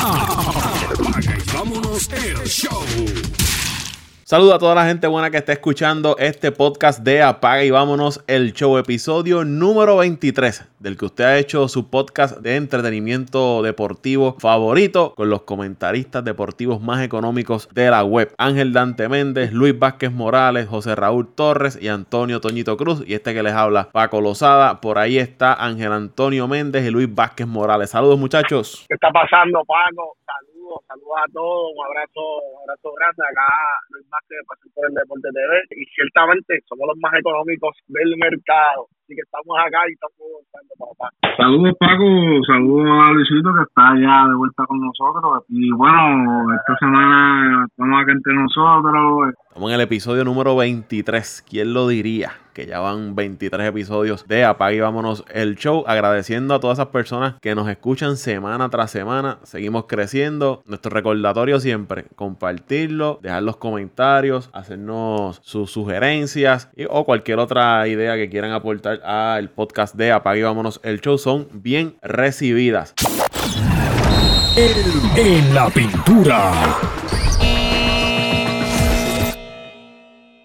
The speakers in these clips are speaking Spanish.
Apaga y vámonos el show. Saludos a toda la gente buena que está escuchando este podcast de Apaga y vámonos el show, episodio número 23, del que usted ha hecho su podcast de entretenimiento deportivo favorito con los comentaristas deportivos más económicos de la web. Ángel Dante Méndez, Luis Vázquez Morales, José Raúl Torres y Antonio Toñito Cruz. Y este que les habla, Paco Lozada. Por ahí está Ángel Antonio Méndez y Luis Vázquez Morales. Saludos muchachos. ¿Qué está pasando, Paco? Saludos, saludos a todos, un abrazo, un abrazo grande acá, Luis Vázquez, de por el Deporte TV, y ciertamente somos los más económicos del mercado, así que estamos acá y estamos buscando papá. Saludos Paco, saludos a Luisito que está ya de vuelta con nosotros, y bueno, esta semana estamos acá entre nosotros. Estamos en el episodio número 23, ¿quién lo diría? Que ya van 23 episodios de Apague y Vámonos el Show. Agradeciendo a todas esas personas que nos escuchan semana tras semana. Seguimos creciendo. Nuestro recordatorio siempre, compartirlo, dejar los comentarios, hacernos sus sugerencias y, o cualquier otra idea que quieran aportar al podcast de Apague y Vámonos el Show son bien recibidas. En la pintura.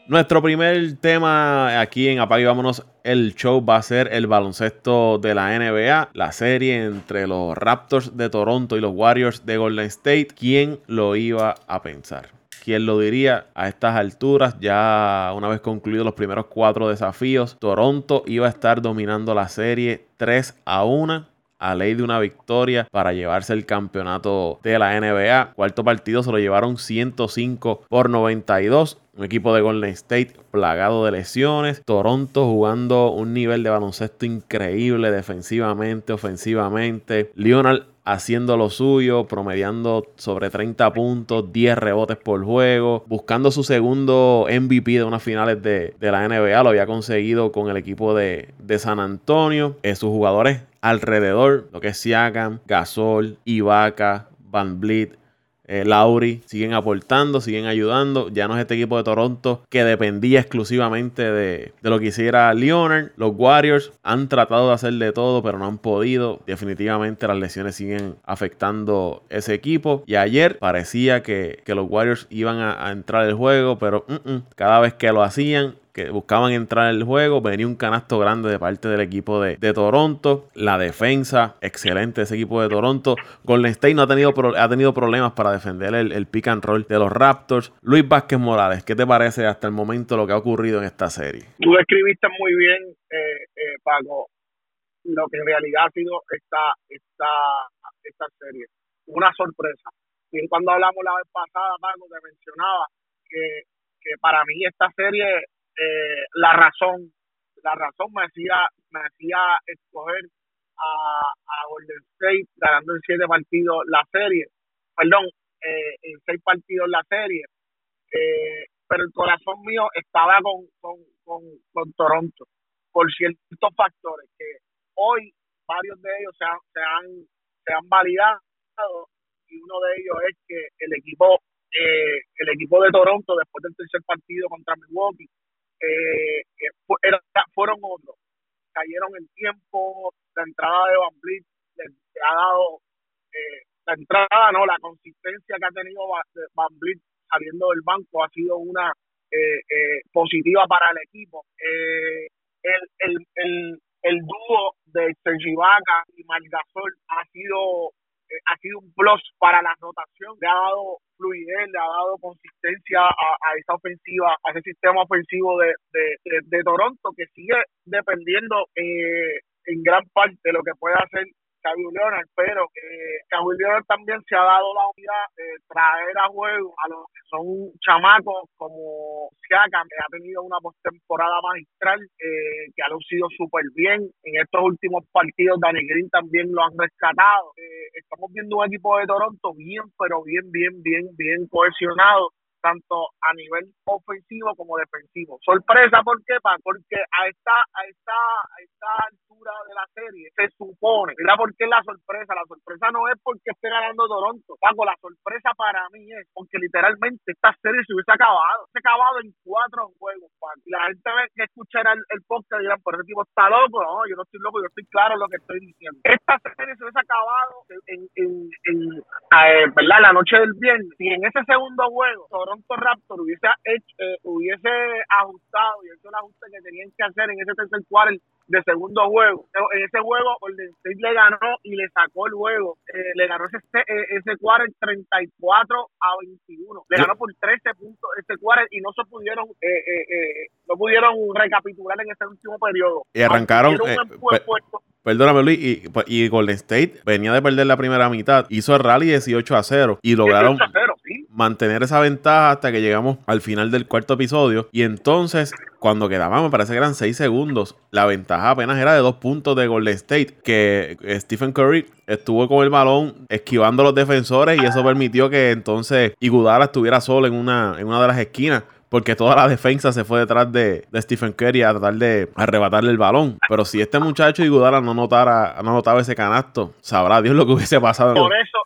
Nuestro primer tema aquí en Apague Vámonos el show va a ser el baloncesto de la NBA, la serie entre los Raptors de Toronto y los Warriors de Golden State. ¿Quién lo iba a pensar? ¿Quién lo diría? A estas alturas, ya una vez concluidos los primeros cuatro desafíos, Toronto iba a estar dominando la serie 3 a 1 a ley de una victoria para llevarse el campeonato de la NBA. Cuarto partido se lo llevaron 105 por 92. Un equipo de Golden State plagado de lesiones. Toronto jugando un nivel de baloncesto increíble defensivamente, ofensivamente. Leonard haciendo lo suyo, promediando sobre 30 puntos, 10 rebotes por juego, buscando su segundo MVP de unas finales de, la NBA. Lo había conseguido con el equipo de, San Antonio. Eh, sus jugadores alrededor, lo que es Siakam, Gasol, Ibaka, Van Vliet, eh, Lauri siguen aportando, siguen ayudando. Ya no es este equipo de Toronto que dependía exclusivamente de, lo que hiciera Leonard. Los Warriors han tratado de hacer de todo, pero no han podido. Definitivamente las lesiones siguen afectando ese equipo. Y ayer parecía que, los Warriors iban a, entrar al juego, pero mm, mm, cada vez que lo hacían, que buscaban entrar en el juego. Venía un canasto grande de parte del equipo de, Toronto. La defensa, excelente ese equipo de Toronto. Golden State no ha tenido, ha tenido problemas para defender el, el, pick and roll de los Raptors. Luis Vázquez Morales, ¿qué te parece hasta el momento lo que ha ocurrido en esta serie? Tú describiste muy bien, eh, eh, Paco, lo que en realidad ha sido esta, esta, esta serie. Una sorpresa. Y cuando hablamos la vez pasada, Paco, te mencionaba que, que para mí esta serie eh, la razón, la razón me hacía, me hacía escoger a, a Golden State ganando en siete partidos la serie, perdón, eh, en seis partidos la serie, eh, pero el corazón mío estaba con, con, con, con Toronto por ciertos factores que hoy varios de ellos se han, se han, se han validado y uno de ellos es que el equipo eh, el equipo de Toronto después del tercer partido contra Milwaukee eh, era, fueron otros. Cayeron el tiempo, la entrada de Van Vliet ha dado, eh, la entrada, no, la consistencia que ha tenido Van Vliet saliendo del banco ha sido una eh, eh, positiva para el equipo. Eh, el, el, el, el dúo de Sergi Vaca y Margasol ha sido eh, ha sido un plus para la rotación, le ha dado fluidez, le ha dado consistencia a, esa ofensiva, a ese sistema ofensivo de, de, Toronto que sigue dependiendo eh, en gran parte de lo que puede hacer Kawhi Leonard, pero eh, Leonard también se ha dado la unidad de traer a juego a los que son chamacos como Siakam, que ha tenido una postemporada magistral, eh, que ha lucido súper bien. En estos últimos partidos, Danny Green también lo han rescatado. Eh, estamos viendo un equipo de Toronto bien, pero bien, bien, bien, bien cohesionado tanto a nivel ofensivo como defensivo. Sorpresa, ¿por qué? Porque a esta, a esta, a esta altura de la serie se supone, mira por qué la sorpresa, la sorpresa no es porque esté ganando Toronto, Paco, la sorpresa para mí es porque literalmente esta serie se hubiese acabado, se ha acabado en cuatro juegos, Paco. Y la gente que escuchará el, el podcast y dirán, por ese tipo está loco, no, yo no estoy loco, yo estoy claro en lo que estoy diciendo. Esta serie se hubiese acabado en, en, en eh, ¿verdad? La noche del viernes, si en ese segundo juego Toronto Raptor hubiese hecho, eh, hubiese ajustado y hecho el ajuste que tenían que hacer en ese tercer cuarto de segundo juego. En ese juego, Golden State le ganó y le sacó el juego. Eh, le ganó ese, ese cuarto 34 a 21. Le ganó por 13 puntos ese cuarto y no se pudieron eh, eh, no pudieron recapitular en ese último periodo. Y arrancaron. Perdóname, Luis, y, y, Golden State venía de perder la primera mitad, hizo el rally 18 a 0 y lograron mantener esa ventaja hasta que llegamos al final del cuarto episodio. Y entonces, cuando quedaban, me parece que eran 6 segundos, la ventaja apenas era de dos puntos de Golden State, que Stephen Curry estuvo con el balón esquivando los defensores y eso permitió que entonces Igudala estuviera solo en una, en una de las esquinas porque toda la defensa se fue detrás de, Stephen Curry a tratar de arrebatarle el balón. Pero si este muchacho Igudala no notara, no notaba ese canasto, sabrá Dios lo que hubiese pasado. Eso,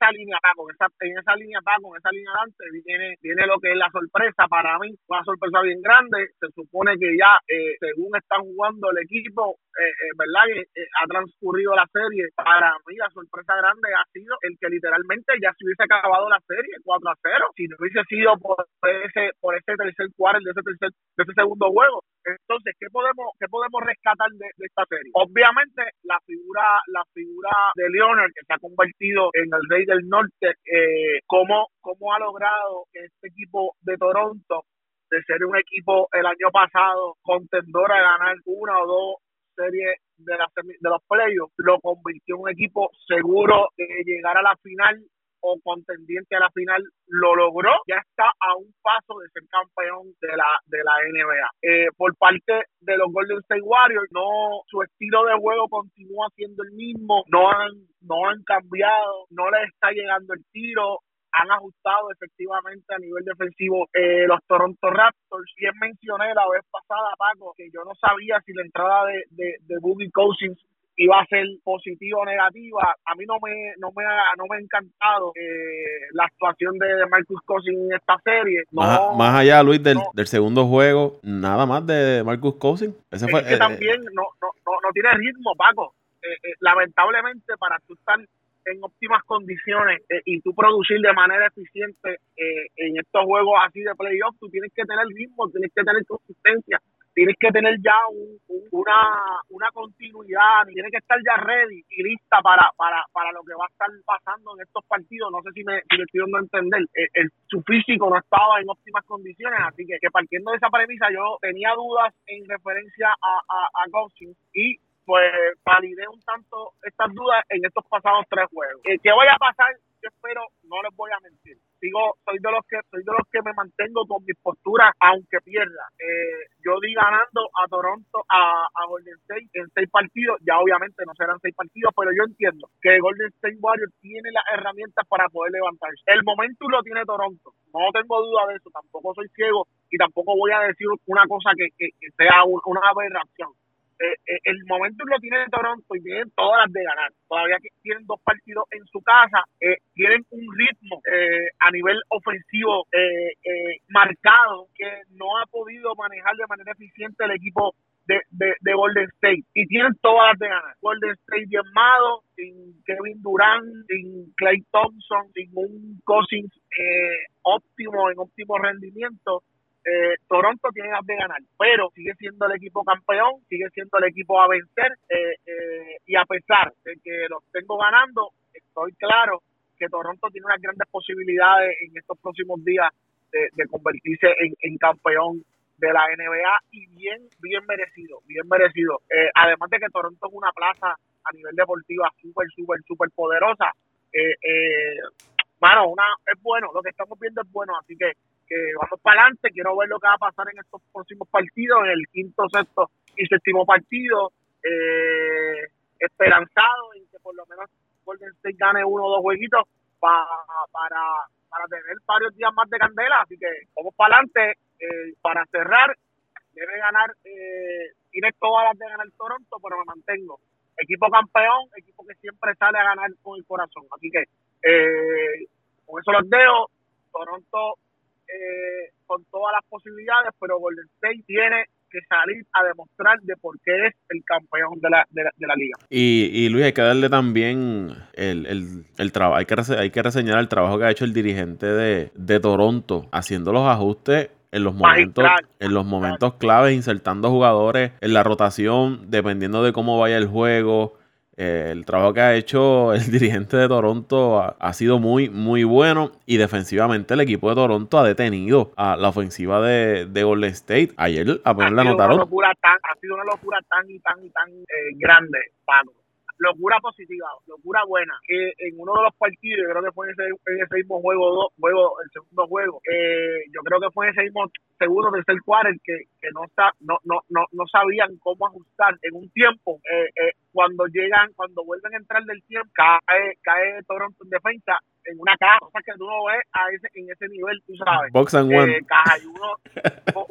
esa línea está con esa, en esa línea está con esa línea adelante viene, viene lo que es la sorpresa para mí, una sorpresa bien grande. Se supone que ya, eh, según están jugando el equipo, eh, eh, ¿verdad? Eh, ha transcurrido la serie. Para mí, la sorpresa grande ha sido el que literalmente ya se hubiese acabado la serie 4 a 0. Si no hubiese sido por ese, por ese tercer cuarto, de ese tercer, de ese segundo juego. Entonces, ¿qué podemos, qué podemos rescatar de, esta serie? Obviamente, la figura, la figura de Leonard, que se ha convertido en el rey del norte, eh, cómo, cómo ha logrado este equipo de Toronto de ser un equipo el año pasado contendor a ganar una o dos series de, la, de los playoffs, lo convirtió en un equipo seguro de llegar a la final o contendiente a la final lo logró, ya está a un paso de ser campeón de la de la NBA. Eh, por parte de los Golden State Warriors, no su estilo de juego continúa siendo el mismo, no han no han cambiado, no les está llegando el tiro, han ajustado efectivamente a nivel defensivo eh, los Toronto Raptors. Bien mencioné la vez pasada, Paco, que yo no sabía si la entrada de, de, de Boogie Cousins iba a ser positiva o negativa. A mí no me no me ha, no me ha encantado eh, la actuación de Marcus Cousins en esta serie. más, allá, Luis, del, del, segundo juego, nada más de Marcus Cousins. Ese fue, que eh, también no, no, no, tiene ritmo, Paco. Eh, lamentablemente, para tú estar en óptimas condiciones y tú producir de manera eficiente en estos juegos así de playoff, tú tienes que tener ritmo, tienes que tener consistencia tienes que tener ya una, una continuidad, tienes que estar ya ready y lista para, para, para lo que va a estar pasando en estos partidos. No sé si me, si me estoy dando a entender. Eh, el, su físico no estaba en óptimas condiciones, así que, partiendo de esa premisa yo tenía dudas en referencia a, a, a y pues validé un tanto estas dudas en estos pasados tres juegos. Eh, ¿Qué vaya a pasar? Yo espero, no les voy a mentir sigo, soy de los que soy de los que me mantengo con mi postura aunque pierda. Eh, yo di ganando a Toronto, a, Golden State en seis partidos, ya obviamente no serán seis partidos, pero yo entiendo que Golden State Warriors tiene las herramientas para poder levantarse. El momento lo tiene Toronto, no tengo duda de eso, tampoco soy ciego y tampoco voy a decir una cosa que, que, sea una aberración. Eh, eh, el momento lo tiene Toronto y tienen todas las de ganar. Todavía tienen dos partidos en su casa, eh, tienen un ritmo a nivel ofensivo marcado que no ha podido manejar de manera eficiente el equipo de, de, Golden State y tienen todas las de ganar. Golden State bien sin Kevin Durant, sin Clay Thompson, sin un Cousins óptimo en óptimo rendimiento eh, Toronto tiene las de ganar, pero sigue siendo el equipo campeón, sigue siendo el equipo a vencer eh, eh, y a pesar de que los tengo ganando, estoy claro que Toronto tiene unas grandes posibilidades en estos próximos días de, convertirse en, campeón de la NBA y bien, bien merecido, bien merecido. además de que Toronto es una plaza a nivel deportiva súper, súper, súper poderosa. Eh, bueno, una, es bueno, lo que estamos viendo es bueno, así que que vamos para adelante, quiero ver lo que va a pasar en estos próximos partidos, en el quinto, sexto y séptimo partido, eh, esperanzado en que por lo menos Golden State gane uno o dos jueguitos para, para tener varios días más de candela, así que vamos para adelante, eh, para cerrar, debe ganar, eh, tiene todas las de ganar Toronto, pero me mantengo. Equipo campeón, equipo que siempre sale a ganar con el corazón, así que eh, con eso los dejo, Toronto eh, con todas las posibilidades, pero Golden State tiene que salir a demostrar de por qué es el campeón de la, de la, liga. Y, y, Luis, hay que darle también el, el, el trabajo, hay que, hay que reseñar el trabajo que ha hecho el dirigente de, de Toronto, haciendo los ajustes en los momentos en los momentos claves insertando jugadores en la rotación dependiendo de cómo vaya el juego el trabajo que ha hecho el dirigente de Toronto ha, sido muy, muy bueno y defensivamente el equipo de Toronto ha detenido a la ofensiva de, de Golden State. Ayer apenas la anotaron. ha sido una locura tan y tan y tan eh, grande, Pablo locura positiva, locura buena, que en uno de los partidos, yo creo que fue en ese, en ese mismo juego, dos, juego, el segundo juego, eh, yo creo que fue en ese mismo segundo, tercer quarter, que, que no, no, no, no, no sabían cómo ajustar en un tiempo, eh, eh, cuando llegan, cuando vuelven a entrar del tiempo, cae, cae Toronto en defensa, en una caja, o sea que tú no ves a ese, en ese nivel, tú sabes. Box and one. Eh, caja y uno,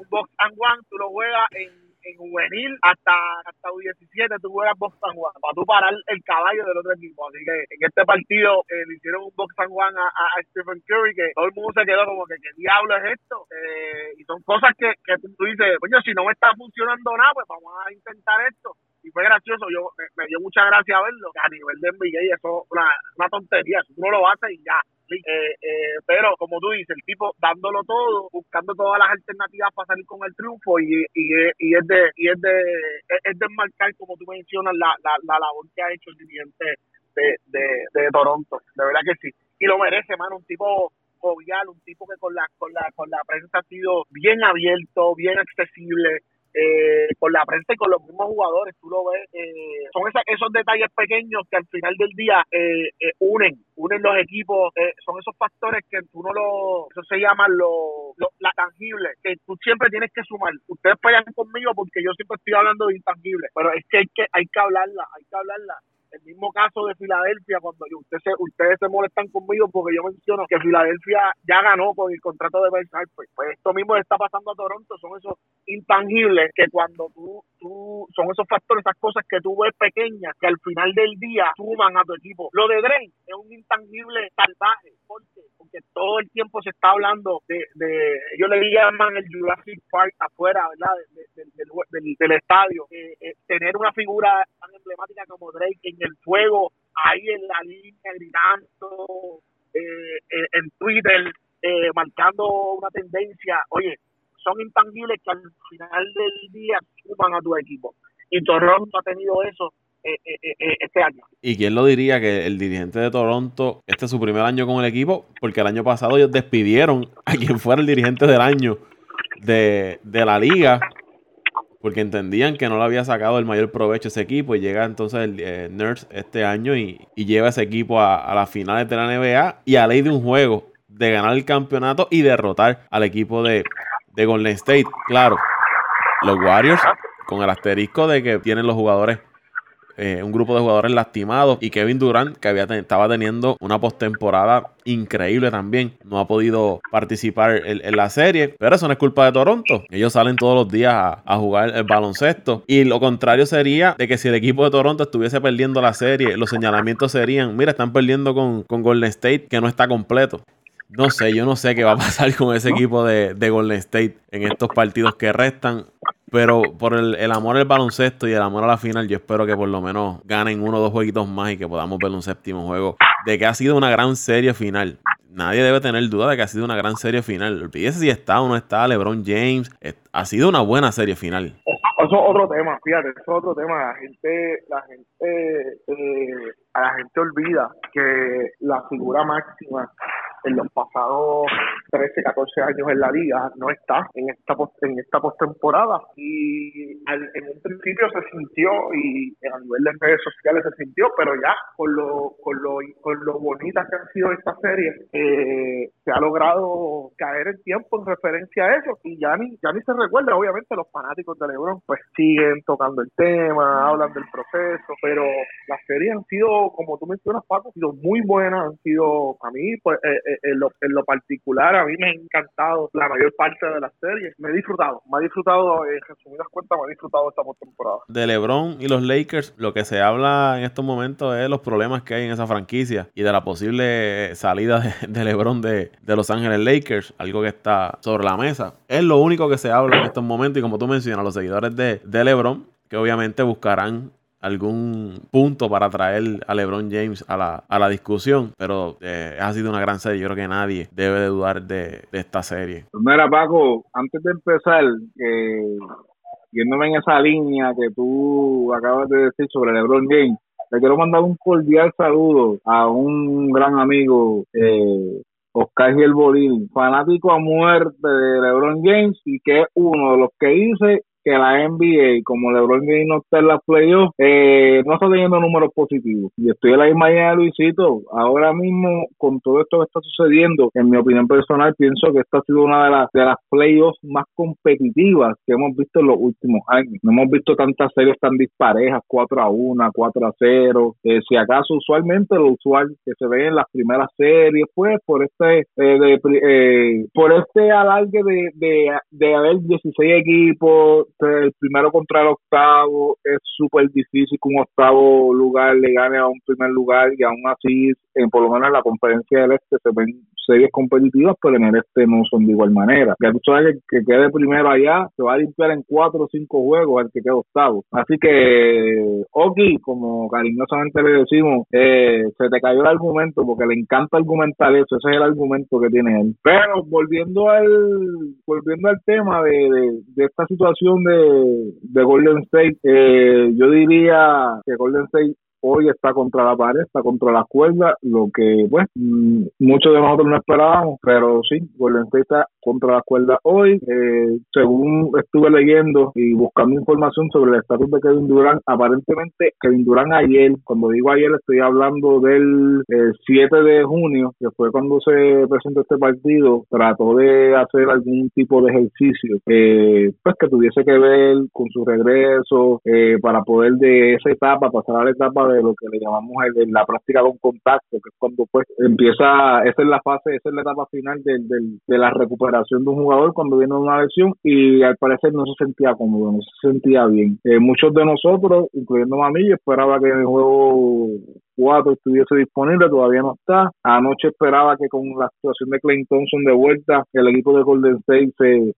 box and one, tú lo juegas en en juvenil hasta hasta U17 tú juegas box and one para tú parar el caballo del otro equipo. Así que en este partido eh, le hicieron un box and one a, a, Stephen Curry que todo el mundo se quedó como que ¿qué diablo es esto? Eh, y son cosas que, que tú, dices, coño, si no me está funcionando nada, pues vamos a intentar esto y fue gracioso, yo me, dio mucha gracia verlo, a nivel de NBA eso es una, una tontería, tú no lo haces y ya, eh, eh, pero como tú dices, el tipo dándolo todo, buscando todas las alternativas para salir con el triunfo y, y, y es de y es de es de marcar como tú mencionas la, la, la labor que ha hecho el dirigente de, de, de Toronto, de verdad que sí, y lo merece, mano, un tipo jovial, un tipo que con la con la con la prensa ha sido bien abierto, bien accesible, eh, con la prensa y con los mismos jugadores, tú lo ves, eh, son esos detalles pequeños que al final del día eh, eh unen, unen los equipos, eh, son esos factores que tú no lo, eso se llama lo, la tangible, que tú siempre tienes que sumar. Ustedes pelean conmigo porque yo siempre estoy hablando de intangible, pero es que hay que, hay que hablarla, hay que hablarla el mismo caso de Filadelfia, cuando ustedes se, ustedes se molestan conmigo porque yo menciono que Filadelfia ya ganó con el contrato de Ben pues, pues esto mismo está pasando a Toronto, son esos intangibles que cuando tú, tú, son esos factores, esas cosas que tú ves pequeñas, que al final del día suman a tu equipo. Lo de Drain es un intangible salvaje, porque, porque todo el tiempo se está hablando de, de ellos le llaman el Jurassic Park afuera, ¿verdad? del, del, estadio. Eh, eh, tener una figura tan emblemática como Drake en el fuego, ahí en la línea, gritando, eh, en Twitter, marcando una tendencia. Oye, son intangibles que al final del día suman a tu equipo. Y Toronto ha tenido eso eh, eh, eh, este año. ¿Y quién lo diría que el dirigente de Toronto, este es su primer año con el equipo? Porque el año pasado ellos despidieron a quien fuera el dirigente del año de, la liga, porque entendían que no le había sacado el mayor provecho ese equipo. Y llega entonces el Nurse este año y, lleva ese equipo a, a las finales de la NBA y a ley de un juego de ganar el campeonato y derrotar al equipo de, de Golden State. Claro, los Warriors con el asterisco de que tienen los jugadores, eh, un grupo de jugadores lastimados y Kevin Durant, que había estaba teniendo una postemporada increíble también, no ha podido participar en, la serie, pero eso no es culpa de Toronto. Ellos salen todos los días a, jugar el baloncesto y lo contrario sería de que si el equipo de Toronto estuviese perdiendo la serie, los señalamientos serían, mira, están perdiendo con, con Golden State que no está completo. No sé, yo no sé qué va a pasar con ese equipo de, Golden State en estos partidos que restan. Pero por el, amor al baloncesto y el amor a la final, yo espero que por lo menos ganen uno o dos jueguitos más y que podamos ver un séptimo juego. De que ha sido una gran serie final. Nadie debe tener duda de que ha sido una gran serie final. Olvídese si está o no está LeBron James. Ha sido una buena serie final. Eso es otro tema, fíjate, eso es otro tema. La gente, la gente, eh, la gente olvida que la figura máxima en los pasados 13, 14 años en la liga, no está en esta en esta postemporada. Y en un principio se sintió y a nivel de redes sociales se sintió, pero ya con lo con lo con lo bonitas que han sido esta serie eh, se ha logrado caer el tiempo en referencia a eso. Y ya ni ya ni se recuerda, obviamente los fanáticos de LeBron pues siguen tocando el tema, hablan del proceso, pero las series han sido como tú mencionas Paco, han sido muy buenas, han sido a mí pues eh, en, lo, en lo particular, a mí me ha encantado la mayor parte de la serie. Me he disfrutado, me ha disfrutado, en resumidas cuentas, me ha disfrutado esta temporada. De LeBron y los Lakers, lo que se habla en estos momentos es los problemas que hay en esa franquicia y de la posible salida de, LeBron de, de Los Ángeles Lakers, algo que está sobre la mesa. Es lo único que se habla en estos momentos y como tú mencionas, los seguidores de, de LeBron, que obviamente buscarán algún punto para traer a LeBron James a la, a la discusión, pero eh, ha sido una gran serie. Yo creo que nadie debe de dudar de, esta serie. Pues mira, Paco, antes de empezar, eh, yéndome en esa línea que tú acabas de decir sobre LeBron James, le quiero mandar un cordial saludo a un gran amigo, eh, Oscar Bolín, fanático a muerte de LeBron James y que es uno de los que dice que la NBA, como LeBron James no está en las playoffs, eh, no está teniendo números positivos. Y estoy en la misma de Luisito. Ahora mismo, con todo esto que está sucediendo, en mi opinión personal, pienso que esta ha sido una de las, de las playoffs más competitivas que hemos visto en los últimos años. No hemos visto tantas series tan disparejas, 4 a 1, 4 a 0. Eh, si acaso, usualmente lo usual que se ve en las primeras series, pues por este, eh, de, por este alargue de, de, de haber 16 equipos, el primero contra el octavo es súper difícil que un octavo lugar le gane a un primer lugar y aún así, en, por lo menos en la conferencia del este se ven series competitivas, pero en el este no son de igual manera. Ya tú sabes que, que quede primero allá se va a limpiar en cuatro o cinco juegos al que quede octavo. Así que, Oki, como cariñosamente le decimos, eh, se te cayó el argumento porque le encanta argumentar eso, ese es el argumento que tiene él. Pero volviendo al, volviendo al tema de, de, esta situación de, de Golden State, eh, yo diría que Golden State hoy está contra la pared, está contra la cuerda, lo que, pues, mm, muchos de nosotros no esperábamos, pero sí, Golden State está contra la cuerda hoy. Eh, según estuve leyendo y buscando información sobre el estatus de Kevin Durant, aparentemente Kevin Durant ayer, cuando digo ayer, estoy hablando del 7 eh, de junio, que fue cuando se presentó este partido, trató de hacer algún tipo de ejercicio, eh, pues que tuviese que ver con su regreso, para poder de esa etapa pasar a la etapa de lo que le llamamos el, la práctica de un contacto, que es cuando pues empieza, esa es la fase, esa es la etapa final del, del, de la recuperación de un jugador cuando viene una lesión y al parecer no se sentía cómodo, no se sentía bien. Eh, muchos de nosotros, incluyendo a mí, esperaba que el juego 4 estuviese disponible, todavía no está. Anoche esperaba que con la situación de Clay Thompson de vuelta, el equipo de Golden State se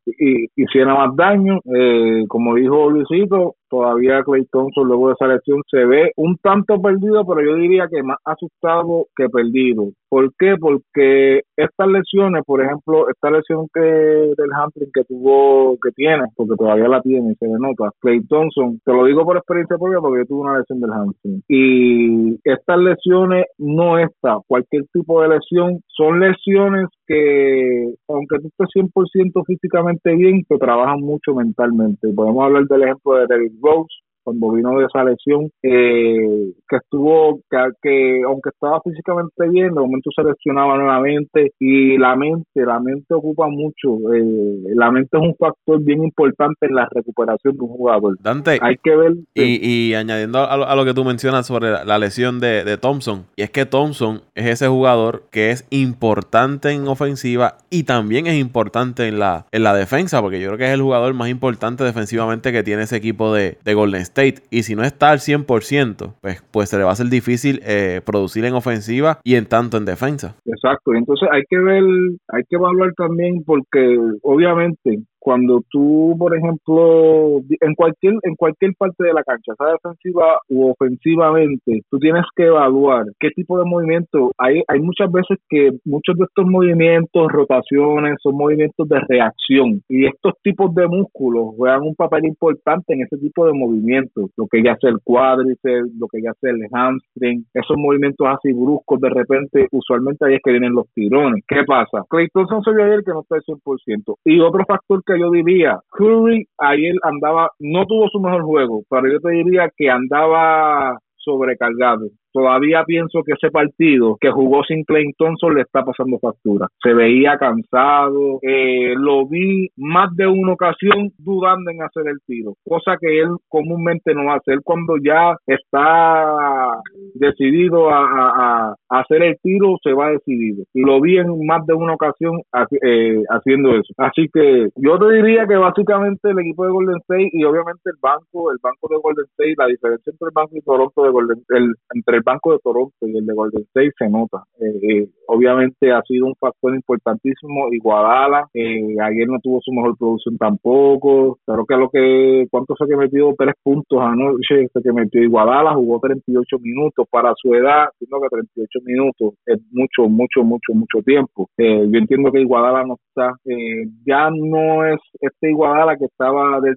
hiciera más daño. Eh, como dijo Luisito, todavía Clay Thompson luego de esa lesión se ve un tanto perdido, pero yo diría que más asustado que perdido. ¿Por qué? Porque estas lesiones, por ejemplo, esta lesión que del hamstring que tuvo, que tiene, porque todavía la tiene, se le nota, Clay Thompson, te lo digo por experiencia propia porque yo tuve una lesión del hamstring. Y estas lesiones no está, cualquier tipo de lesión, son lesiones que, aunque tú estés 100% físicamente bien, te trabajan mucho mentalmente. Podemos hablar del ejemplo de David votes cuando vino de esa lesión, eh, que estuvo, que, aunque estaba físicamente bien, de momento se lesionaba nuevamente y la mente, la mente ocupa mucho, eh, la mente es un factor bien importante en la recuperación de un jugador. Dante, hay que ver. Y, añadiendo a lo, que tú mencionas sobre la, lesión de, de Thompson, y es que Thompson es ese jugador que es importante en ofensiva y también es importante en la, en la defensa, porque yo creo que es el jugador más importante defensivamente que tiene ese equipo de, de Golden State. Y si no está al 100%, pues, pues se le va a hacer difícil eh, producir en ofensiva y en tanto en defensa. Exacto. Entonces hay que ver, hay que evaluar también porque obviamente cuando tú, por ejemplo, en cualquier en cualquier parte de la cancha, sea defensiva u ofensivamente, tú tienes que evaluar qué tipo de movimiento. Hay, hay muchas veces que muchos de estos movimientos, rotaciones, son movimientos de reacción y estos tipos de músculos juegan un papel importante en ese tipo de movimientos. Lo que ya hace el cuádriceps, lo que ya hace el hamstring, esos movimientos así bruscos de repente, usualmente ahí es que vienen los tirones. ¿Qué pasa? Clay Thompson se vio ayer que no está al 100%. Y otro factor que yo diría, Curry ayer andaba, no tuvo su mejor juego, pero yo te diría que andaba sobrecargado. Todavía pienso que ese partido que jugó sin Clay Thompson le está pasando factura. Se veía cansado, eh, lo vi más de una ocasión dudando en hacer el tiro, cosa que él comúnmente no hace. Él cuando ya está decidido a, hacer el tiro, se va decidido. Y lo vi en más de una ocasión eh, haciendo eso. Así que yo te diría que básicamente el equipo de Golden State y obviamente el banco, el banco de Golden State, la diferencia entre el banco y Toronto de Golden, el, entre banco de Toronto y el de Golden State se nota. Eh, eh, obviamente ha sido un factor importantísimo. Iguadala, eh, ayer no tuvo su mejor producción tampoco. Creo que lo que, ¿cuánto fue que metió? Tres puntos anoche, fue que metió Iguadala, jugó 38 minutos para su edad, entiendo que 38 minutos es mucho, mucho, mucho, mucho tiempo. Yo entiendo que Iguadala no eh, ya no es este Iguadala que estaba de,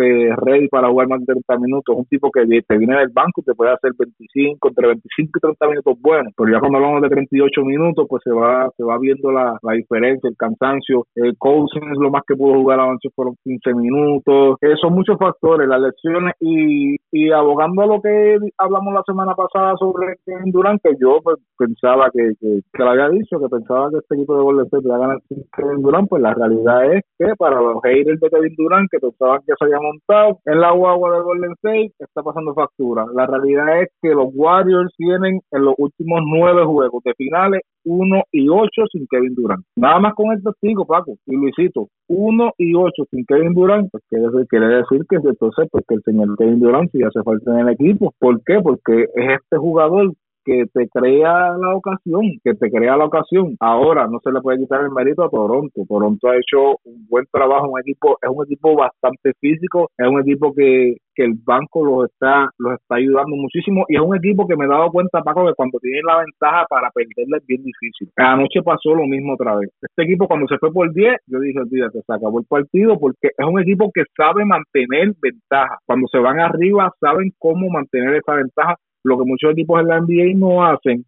eh, ready para jugar más de 30 minutos, un tipo que te viene del banco y te puede hacer 25, entre 25 y 30 minutos buenos, pero ya cuando hablamos de 38 minutos, pues se va se va viendo la, diferencia, el cansancio. El coaching es lo más que pudo jugar avance fueron 15 minutos. Eh, son muchos factores, las lecciones y, y abogando a lo que hablamos la semana pasada sobre Durant, que yo pues, pensaba que, que, lo había dicho, que pensaba que este equipo de Golden State iba ganar sin Kevin Durant, pues la realidad es que para los haters de Kevin Durant que pensaban que se había montado en la guagua de Golden State, está pasando factura. La realidad es que los Warriors tienen en los últimos nueve juegos de finales 1 y 8 sin Kevin Durant. Nada más con el testigo, Paco y Luisito. 1 y 8 sin Kevin Durant, pues quiere, decir, quiere decir que entonces pues, que el señor Kevin Durant sí hace falta en el equipo. ¿Por qué? Porque es este jugador que te crea la ocasión, que te crea la ocasión. Ahora no se le puede quitar el mérito a Toronto. Toronto ha hecho un buen trabajo, un equipo, es un equipo bastante físico, es un equipo que, que el banco los está, los está ayudando muchísimo y es un equipo que me he dado cuenta, Paco, que cuando tiene la ventaja para perderle es bien difícil. Anoche pasó lo mismo otra vez. Este equipo cuando se fue por 10, yo dije, olvídate, se acabó el partido porque es un equipo que sabe mantener ventaja. Cuando se van arriba, saben cómo mantener esa ventaja lo que muchos equipos en la NBA no hacen.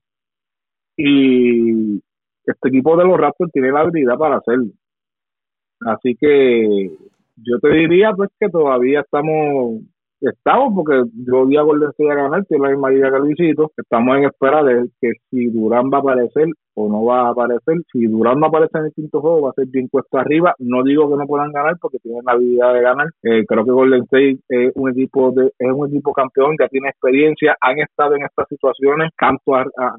Y este equipo de los Raptors tiene la habilidad para hacerlo. Así que yo te diría pues que todavía estamos estamos porque yo vi a Golden State a ganar, tiene la misma idea que Luisito, estamos en espera de que si Durán va a aparecer o no va a aparecer, si Durán no aparece en el quinto juego va a ser bien puesto arriba, no digo que no puedan ganar porque tienen la habilidad de ganar, eh, creo que Golden State es un equipo de, es un equipo campeón, ya tiene experiencia, han estado en estas situaciones, tanto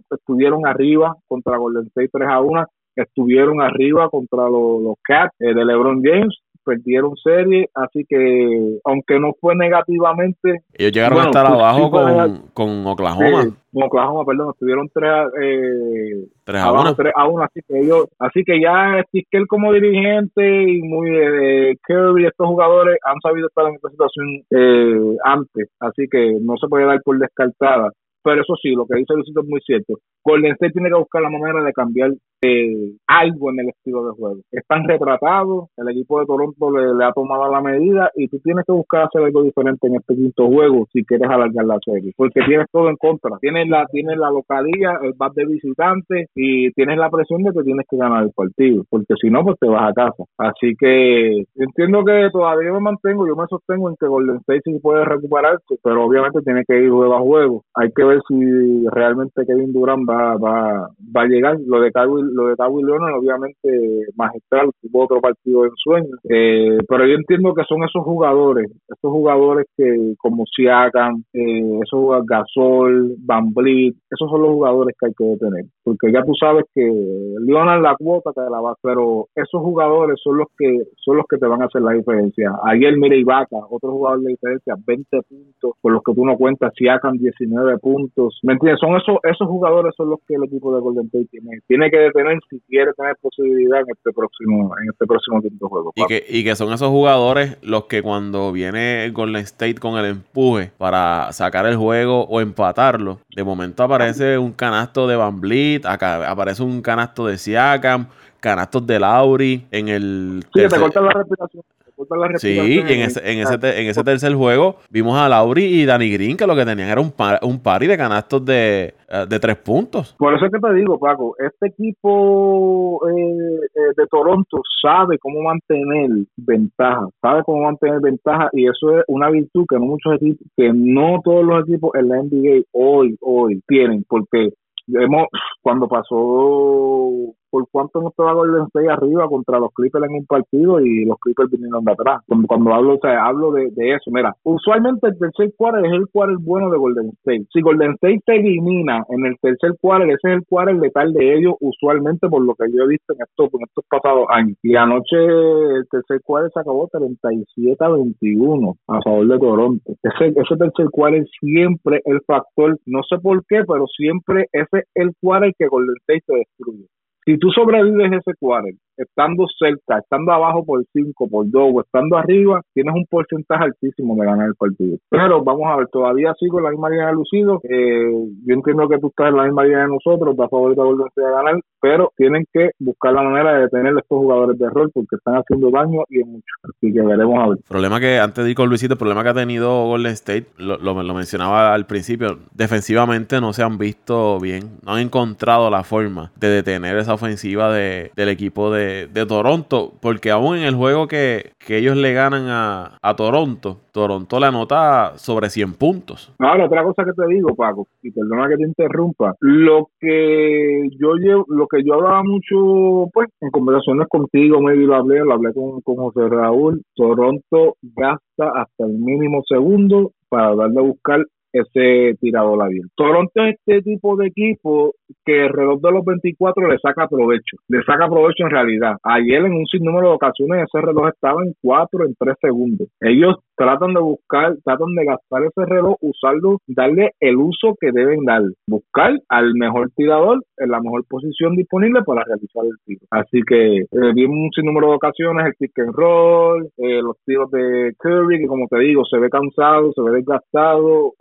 estuvieron arriba contra Golden State 3 a 1, estuvieron arriba contra los, los Cats eh, de LeBron James perdieron serie, así que aunque no fue negativamente... Ellos llegaron a estar abajo con, con, Oklahoma. con Oklahoma, perdón, estuvieron 3 eh, a 1. 3 a 1, así que ellos, así que ya Stiskel como dirigente y muy eh, Kirby, estos jugadores han sabido estar en esta situación eh, antes, así que no se puede dar por descartada. Pero eso sí, lo que dice Luisito es muy cierto. Golden State tiene que buscar la manera de cambiar eh, algo en el estilo de juego. Están retratados, el equipo de Toronto le, ha tomado la medida y tú tienes que buscar hacer algo diferente en este quinto juego si quieres alargar la serie. Porque tienes todo en contra. Tienes la, tienes la localía, el bat de visitante y tienes la presión de que tienes que ganar el partido. Porque si no, pues te vas a casa. Así que entiendo que todavía me mantengo, yo me sostengo en que Golden State sí puede recuperarse, pero obviamente tiene que ir juego a juego. Hay que ver si realmente Kevin Durant va, va, va a llegar. Lo de Kawhi, lo de Kawhi Leonard, obviamente magistral, tuvo otro partido en sueño. Eh, pero yo entiendo que son esos jugadores, esos jugadores que como Siakam, eh, esos Gasol, Van esos son los jugadores que hay que detener. Porque ya tú sabes que Leonard la cuota te la va, pero esos jugadores son los que son los que te van a hacer la diferencia. Ayer mire Ibaka, otro jugador de diferencia, 20 puntos, por los que tú no cuentas, Siakam 19 puntos ¿Me entiendes? Son esos, esos jugadores son los que el equipo de Golden State tiene, tiene que detener si quiere tener posibilidad en este próximo, en este próximo quinto juego. Y que, y que son esos jugadores los que cuando viene Golden State con el empuje para sacar el juego o empatarlo, de momento aparece un canasto de Van Vliet, acá aparece un canasto de Siakam, canastos de Lauri en el... Sí, te corta la respiración la Sí, en ese, en, ese, en ese tercer juego vimos a Lauri y Danny Green que lo que tenían era un, par, un party de canastos de, eh, de tres puntos. Por eso es que te digo, Paco, este equipo eh, eh, de Toronto sabe cómo mantener ventaja, sabe cómo mantener ventaja y eso es una virtud que no muchos equipos, que no todos los equipos en la NBA hoy, hoy tienen, porque hemos, cuando pasó por cuánto no estaba Golden State arriba contra los Clippers en un partido y los Clippers vinieron de atrás. Cuando, hablo, o sea, hablo de, de eso, mira, usualmente el tercer quarter es el quarter bueno de Golden State. Si Golden State te elimina en el tercer quarter, ese es el quarter letal de ellos usualmente por lo que yo he visto en estos, en estos pasados años. Y anoche el tercer quarter se acabó 37 a 21 a favor de Toronto. Ese, ese tercer quarter siempre el factor, no sé por qué, pero siempre ese es el quarter que Golden State te destruye. Si tú sobrevives ese quarter, estando cerca, estando abajo por 5, por 2 o estando arriba, tienes un porcentaje altísimo de ganar el partido. Pero vamos a ver, todavía sigo en la misma línea de Lucido. Eh, yo entiendo que tú estás en la misma línea de nosotros, estás favorito a State a ganar, pero tienen que buscar la manera de detener a estos jugadores de rol porque están haciendo daño y es mucho. Así que veremos a ver. Problema que, antes de ir con Luisito, el problema que ha tenido Golden State, lo, lo- lo mencionaba al principio, defensivamente no se han visto bien, no han encontrado la forma de detener esa ofensiva de- del equipo de, de Toronto, porque aún en el juego que, que ellos le ganan a, a Toronto, Toronto le anota sobre 100 puntos. Ahora, otra cosa que te digo, Paco, y perdona que te interrumpa, lo que yo llevo, lo que yo hablaba mucho, pues, en conversaciones contigo, maybe lo hablé, lo hablé con, con José Raúl, Toronto gasta hasta el mínimo segundo para darle a buscar ese tirador abierto. Toronto es este tipo de equipo que alrededor de los 24 le saca provecho, le saca provecho en realidad. Ayer en un sinnúmero de ocasiones ese reloj estaba en 4, en 3 segundos. Ellos tratan de buscar, tratan de gastar ese reloj, usarlo, darle el uso que deben dar, buscar al mejor tirador en la mejor posición disponible para realizar el tiro. Así que eh, vimos un sinnúmero de ocasiones el pick and roll, eh, los tiros de Curry, que como te digo, se ve cansado, se ve desgastado,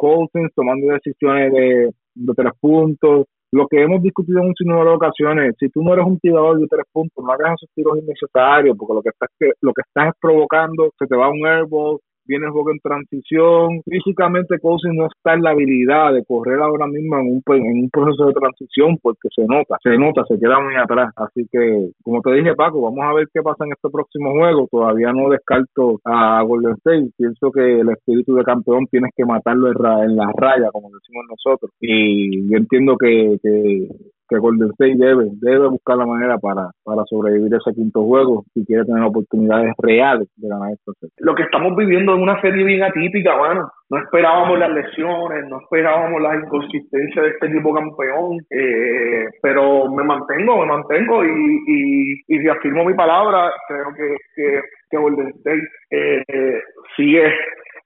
Tomando decisiones de, tres puntos, lo que hemos discutido en un sinnúmero de ocasiones, si tú no eres un tirador de tres puntos, no hagas esos tiros innecesarios, porque lo que estás lo que estás es provocando, se te va un airball, viene el juego en transición, físicamente Cousins no está en la habilidad de correr ahora mismo en un, en un proceso de transición porque se nota, se nota, se queda muy atrás, así que como te dije Paco, vamos a ver qué pasa en este próximo juego, todavía no descarto a Golden State, pienso que el espíritu de campeón tienes que matarlo en, la raya, como decimos nosotros, y yo entiendo que, que que Golden State debe, debe buscar la manera para, para sobrevivir ese quinto juego si quiere tener oportunidades reales de ganar esta serie. lo que estamos viviendo es una serie bien atípica, mano. No esperábamos las lesiones, no esperábamos las inconsistencias de este equipo campeón, eh, pero me mantengo, me mantengo y, y, y reafirmo mi palabra. Creo que, que, que Golden State eh, eh, sigue,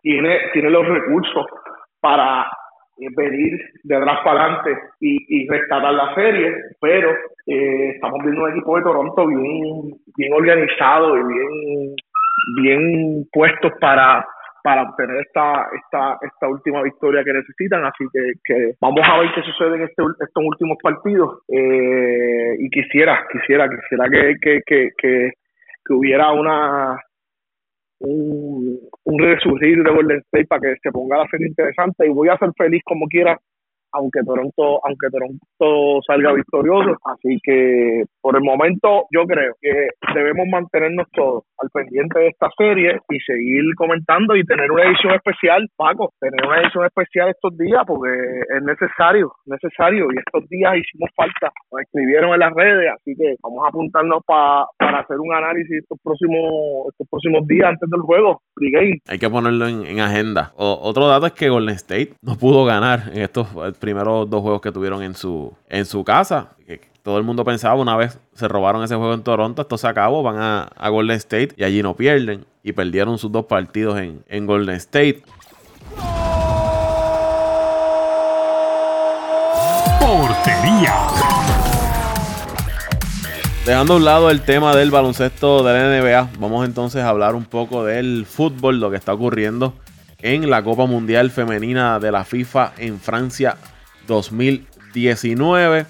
tiene, tiene los recursos para venir de atrás para adelante y, y rescatar la serie, pero eh, estamos viendo un equipo de Toronto bien, bien organizado y bien bien puestos para para obtener esta esta esta última victoria que necesitan. Así que, vamos a ver qué sucede en este, estos últimos partidos. Eh, y quisiera quisiera quisiera que que, que, que, que hubiera una un, un resurgir de Golden State para que se ponga la serie interesante y voy a ser feliz como quiera aunque Toronto aunque Toronto salga victorioso así que por el momento yo creo que debemos mantenernos todos al pendiente de esta serie y seguir comentando y tener una edición especial Paco tener una edición especial estos días porque es necesario necesario y estos días hicimos falta nos escribieron en las redes así que vamos a apuntarnos pa- para hacer un análisis estos próximos estos próximos días antes del juego Hay que ponerlo en, en agenda. Otro dato es que Golden State no pudo ganar en estos primeros dos juegos que tuvieron en su, en su casa. Todo el mundo pensaba una vez se robaron ese juego en Toronto, esto se acabó, van a, a Golden State y allí no pierden. Y perdieron sus dos partidos en, en Golden State. Portería. Dejando a un lado el tema del baloncesto de la NBA, vamos entonces a hablar un poco del fútbol, lo que está ocurriendo en la Copa Mundial Femenina de la FIFA en Francia 2019.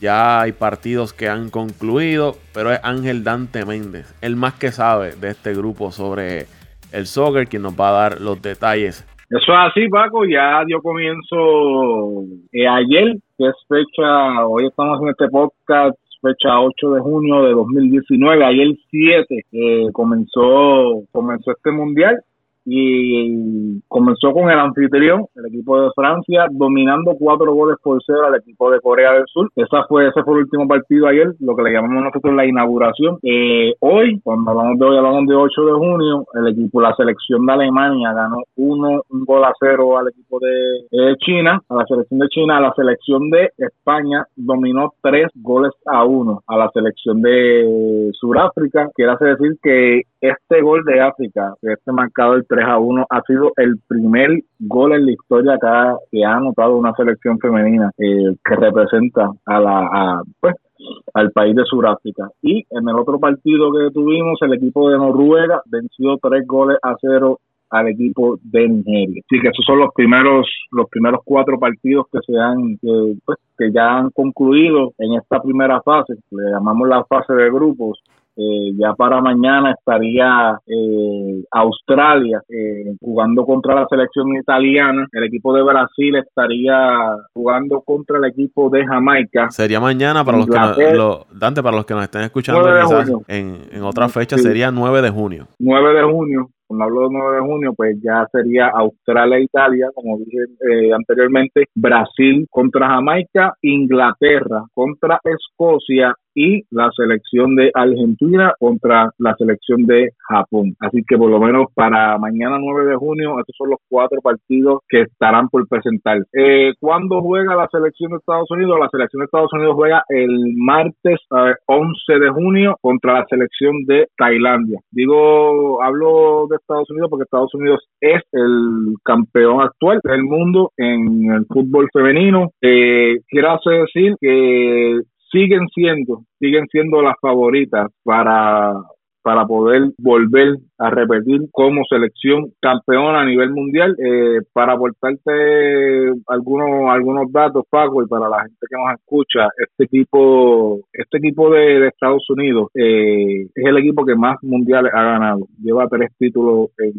Ya hay partidos que han concluido, pero es Ángel Dante Méndez, el más que sabe de este grupo sobre el soccer, quien nos va a dar los detalles. Eso es así, Paco, ya dio comienzo eh, ayer, que es fecha, hoy estamos en este podcast, fecha 8 de junio de 2019, ayer 7 eh, comenzó, comenzó este mundial y comenzó con el anfitrión, el equipo de Francia, dominando cuatro goles por cero al equipo de Corea del Sur. Esa fue, ese fue el último partido ayer, lo que le llamamos nosotros la inauguración. Eh, hoy, cuando hablamos de hoy, hablamos de 8 de junio, el equipo, la selección de Alemania ganó uno, un gol a cero al equipo de China, a la selección de China, a la selección de España dominó tres goles a uno a la selección de Sudáfrica. Quiere decir que este gol de África, este marcador 3 a 1, ha sido el primer gol en la historia acá que ha anotado una selección femenina eh, que representa a la pues al país de Sudáfrica. Y en el otro partido que tuvimos, el equipo de Noruega venció tres goles a cero al equipo de Nigeria. Así que esos son los primeros los primeros cuatro partidos que se han que, pues, que ya han concluido en esta primera fase, le llamamos la fase de grupos eh, ya para mañana estaría eh, Australia eh, jugando contra la selección italiana. El equipo de Brasil estaría jugando contra el equipo de Jamaica. Sería mañana para los que nos, Dante, para los que nos estén escuchando en, en otra fecha, sería 9 de junio. 9 de junio cuando hablo de 9 de junio, pues ya sería Australia e Italia, como dije eh, anteriormente, Brasil contra Jamaica, Inglaterra contra Escocia y la selección de Argentina contra la selección de Japón. Así que por lo menos para mañana 9 de junio, estos son los cuatro partidos que estarán por presentar. Eh, ¿Cuándo juega la selección de Estados Unidos? La selección de Estados Unidos juega el martes 11 de junio contra la selección de Tailandia. Digo, hablo de Estados Unidos porque Estados Unidos es el campeón actual del mundo en el fútbol femenino. Eh, quiero decir que siguen siendo, siguen siendo las favoritas para, para poder volver a repetir como selección campeona a nivel mundial. Eh, para aportarte algunos algunos datos, Paco, y para la gente que nos escucha, este equipo este equipo de, Estados Unidos eh, es el equipo que más mundiales ha ganado. Lleva tres títulos en,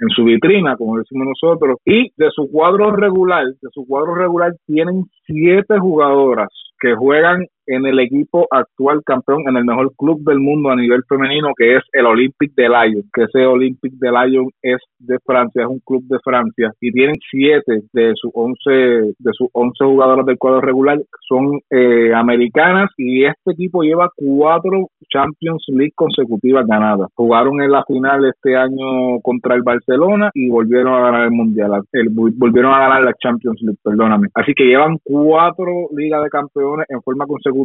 en, su vitrina, como decimos nosotros, y de su cuadro regular, de su cuadro regular tienen siete jugadoras que juegan en el equipo actual campeón, en el mejor club del mundo a nivel femenino, que es el Olympic de Lyon, que ese Olympic de Lyon es de Francia, es un club de Francia, y tienen siete de sus once, de sus once jugadoras del cuadro regular, son eh, americanas, y este equipo lleva cuatro Champions League consecutivas ganadas. Jugaron en la final este año contra el Barcelona y volvieron a ganar el Mundial, el, volvieron a ganar la Champions League, perdóname. Así que llevan cuatro ligas de campeones en forma consecutiva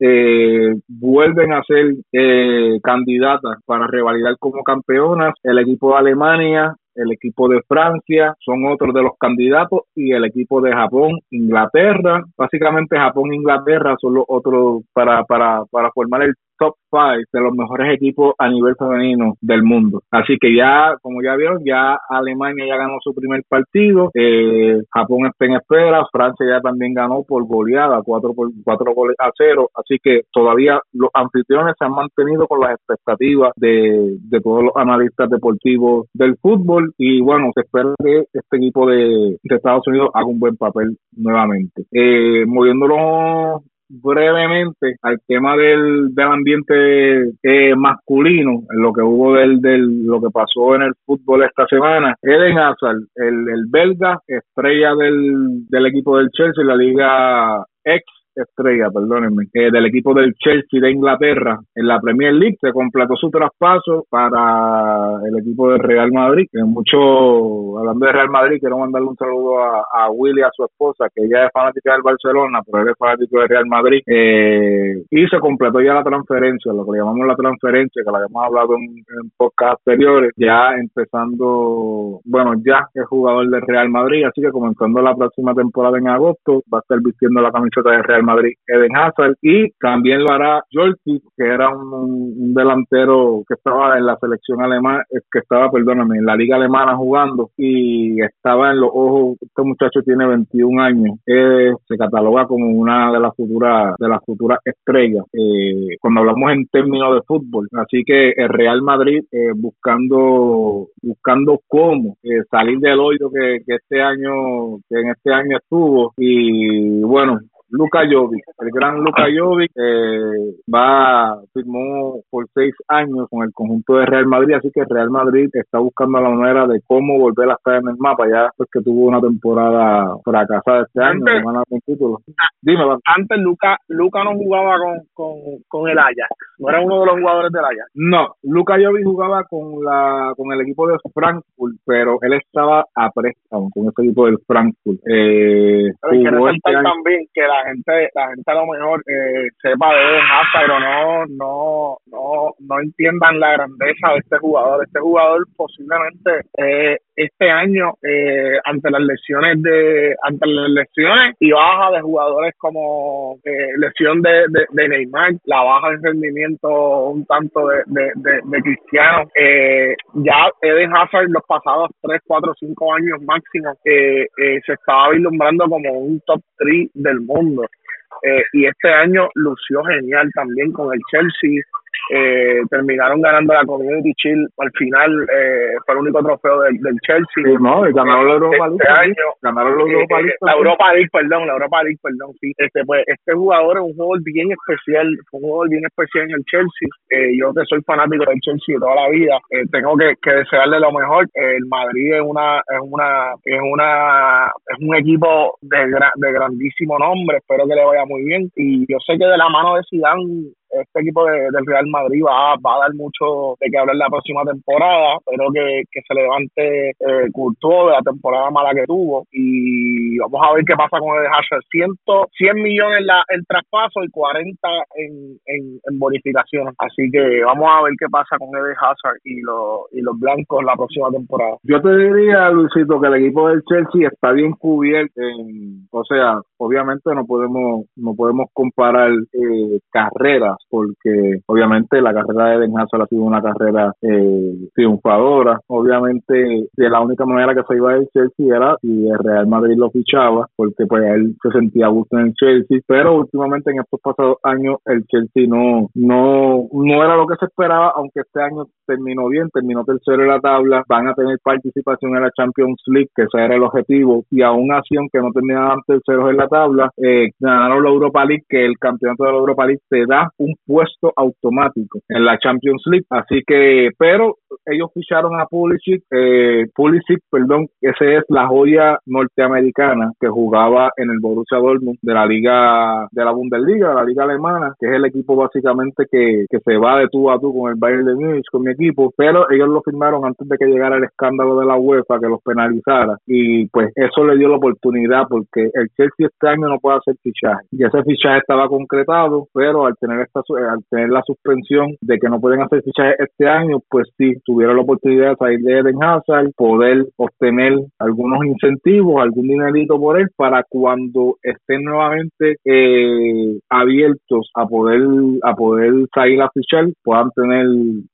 eh, vuelven a ser eh, candidatas para revalidar como campeonas. El equipo de Alemania el equipo de Francia son otros de los candidatos y el equipo de Japón, Inglaterra, básicamente Japón e Inglaterra son los otros para, para, para formar el top 5 de los mejores equipos a nivel femenino del mundo. Así que ya, como ya vieron, ya Alemania ya ganó su primer partido, eh, Japón está en espera, Francia ya también ganó por goleada, cuatro, por, cuatro goles a cero, así que todavía los anfitriones se han mantenido con las expectativas de, de todos los analistas deportivos del fútbol y bueno, se espera que este equipo de, Estados Unidos haga un buen papel nuevamente. Eh, moviéndonos brevemente al tema del, del ambiente eh, masculino, lo que hubo del, del, lo que pasó en el fútbol esta semana. Eden Hazard, el, el belga, estrella del, del equipo del Chelsea, la liga ex estrella, perdónenme, eh, del equipo del Chelsea de Inglaterra en la Premier League. Se completó su traspaso para el equipo del Real Madrid. Que mucho, hablando de Real Madrid, quiero mandarle un saludo a, a Willy, a su esposa, que ella es fanática del Barcelona, pero él es fanático del Real Madrid. Eh, y se completó ya la transferencia, lo que le llamamos la transferencia, que la habíamos hablado en, en podcast anteriores, ya empezando, bueno, ya es jugador del Real Madrid, así que comenzando la próxima temporada en agosto, va a estar vistiendo la camiseta del Real Madrid, Eden Hazard, y también lo hará Jordi, que era un, delantero que estaba en la selección alemana, eh, que estaba, perdóname, en la liga alemana jugando y estaba en los ojos, este muchacho tiene 21 años, se cataloga como una de las futuras de las futuras estrellas eh, cuando hablamos en términos de fútbol, así que el Real Madrid eh, buscando buscando cómo salir del hoyo que, que este año que en este año estuvo y bueno Luka Jovic, el gran Luka Jovic, eh, va, firmó por seis años con el conjunto de Real Madrid, así que Real Madrid está buscando la manera de cómo volver a estar en el mapa, ya pues que tuvo una temporada fracasada este año, antes, título. Dime, antes Luca, Luca no jugaba con, con, con el Ajax, no era uno de los jugadores del Ajax. No, Luka Jovic jugaba con la con el equipo de Frankfurt, pero él estaba a préstamo con ese equipo del Frankfurt. Eh, jugó este también que la la gente, la gente a lo mejor eh, sepa de más, pero no, no, no, no entiendan la grandeza de este jugador. Este jugador posiblemente eh, este año eh, ante las lesiones de ante las lesiones y baja de jugadores como eh, lesión de, de, Neymar la baja de rendimiento un tanto de, de, Cristiano eh, ya Eden Hazard los pasados 3, 4, 5 años máximo eh, se estaba vislumbrando como un top 3 del mundo y este año lució genial también con el Chelsea eh, terminaron ganando la Community Shield al final eh, fue el único trofeo del, del Chelsea. Sí, no ganaron la Europa este ganaron la Europa League la Europa League perdón la Europa League perdón sí. Este pues este jugador es un jugador bien especial un jugador bien especial en el Chelsea. Eh, yo que soy fanático del Chelsea de toda la vida eh, tengo que, que, desearle lo mejor. El Madrid es una es una es una es un equipo de, de grandísimo nombre. Espero que le vaya muy bien. Y yo sé que de la mano de Zidane este equipo de, del Real Madrid va, va a dar mucho de que hablar la próxima temporada. Espero que, que se levante eh, de la temporada mala que tuvo y vamos a ver qué pasa con el Hazard. 100, 100 millones la, el traspaso y 40 en, en, en bonificaciones. Así que vamos a ver qué pasa con Eden Hazard y los, y los blancos la próxima temporada. Yo te diría, Luisito, que el equipo del Chelsea está bien cubierto. En, o sea, obviamente no podemos no podemos comparar eh, carreras porque obviamente la carrera de Ben Hazard ha sido una carrera eh, triunfadora. Obviamente, de la única manera que se iba el Chelsea era si el Real Madrid lo fichaba, porque pues él se sentía a gusto en el Chelsea, pero últimamente en estos pasados años el Chelsea no, no, no era lo que se esperaba, aunque este año terminó bien, terminó tercero en la tabla, van a tener participación en la Champions League, que ese era el objetivo, y aún así, aunque no terminaban terceros en la tabla, eh, ganaron la Europa League, que el campeonato de la Europa League te da un puesto automático en la Champions League. Así que, pero ellos ficharon a Pulisic, eh, Pulisic, perdón, ese es la joya norteamericana que jugaba en el Borussia Dortmund de la liga, de la Bundesliga, de la liga alemana, que es el equipo básicamente que, que se va de tú a tú con el Bayern de Múnich, con mi equipo, pero ellos lo firmaron antes de que llegara el escándalo de la UEFA que los penalizara. Y pues eso le dio la oportunidad porque el Chelsea este año no puede hacer fichaje. Y ese fichaje estaba concretado, pero al tener esta al tener la suspensión de que no pueden hacer fichaje este año, pues sí, tuvieron la oportunidad de salir de Eden Hazard, poder obtener algunos incentivos, algún dinerito por él, para cuando estén nuevamente eh, abiertos a poder, a poder salir a fichar, puedan tener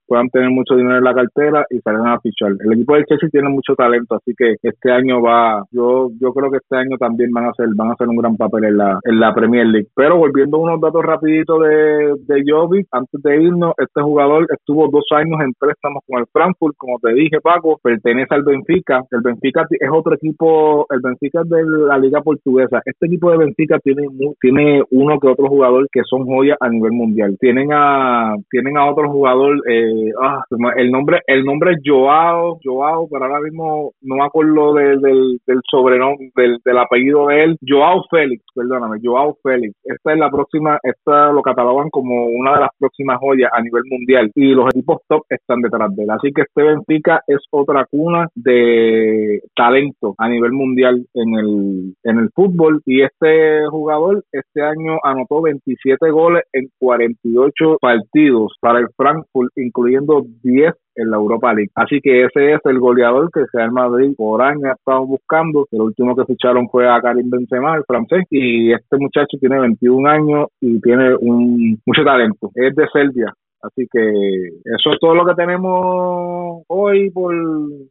puedan tener mucho dinero en la cartera y salgan a fichar. El equipo del Chelsea tiene mucho talento, así que este año va, yo yo creo que este año también van a hacer van a hacer un gran papel en la en la Premier League. Pero volviendo a unos datos rapiditos de, de Jovic, antes de irnos, este jugador estuvo dos años en préstamos con el Frankfurt, como te dije Paco, pertenece al Benfica. El Benfica es otro equipo, el Benfica es de la liga portuguesa. Este equipo de Benfica tiene tiene uno que otro jugador que son joyas a nivel mundial. Tienen a tienen a otro jugador eh, ah, el nombre el nombre es Joao, Joao, pero ahora mismo no me acuerdo del, del, sobrenombre, del, apellido de él, Joao Félix, perdóname, Joao Félix. Esta es la próxima, esta lo catalogan como una de las próximas joyas a nivel mundial y los equipos top están detrás de Así que este Benfica es otra cuna de talento a nivel mundial en el, en el fútbol y este jugador este año anotó 27 goles en 48 partidos para el Frankfurt, incluyendo 10 en la Europa League. Así que ese es el goleador que Real Madrid por años ha estado buscando. El último que ficharon fue a Karim Benzema, el francés, y este muchacho tiene 21 años y tiene un mucho talento. Es de Serbia, Así que eso es todo lo que tenemos hoy por,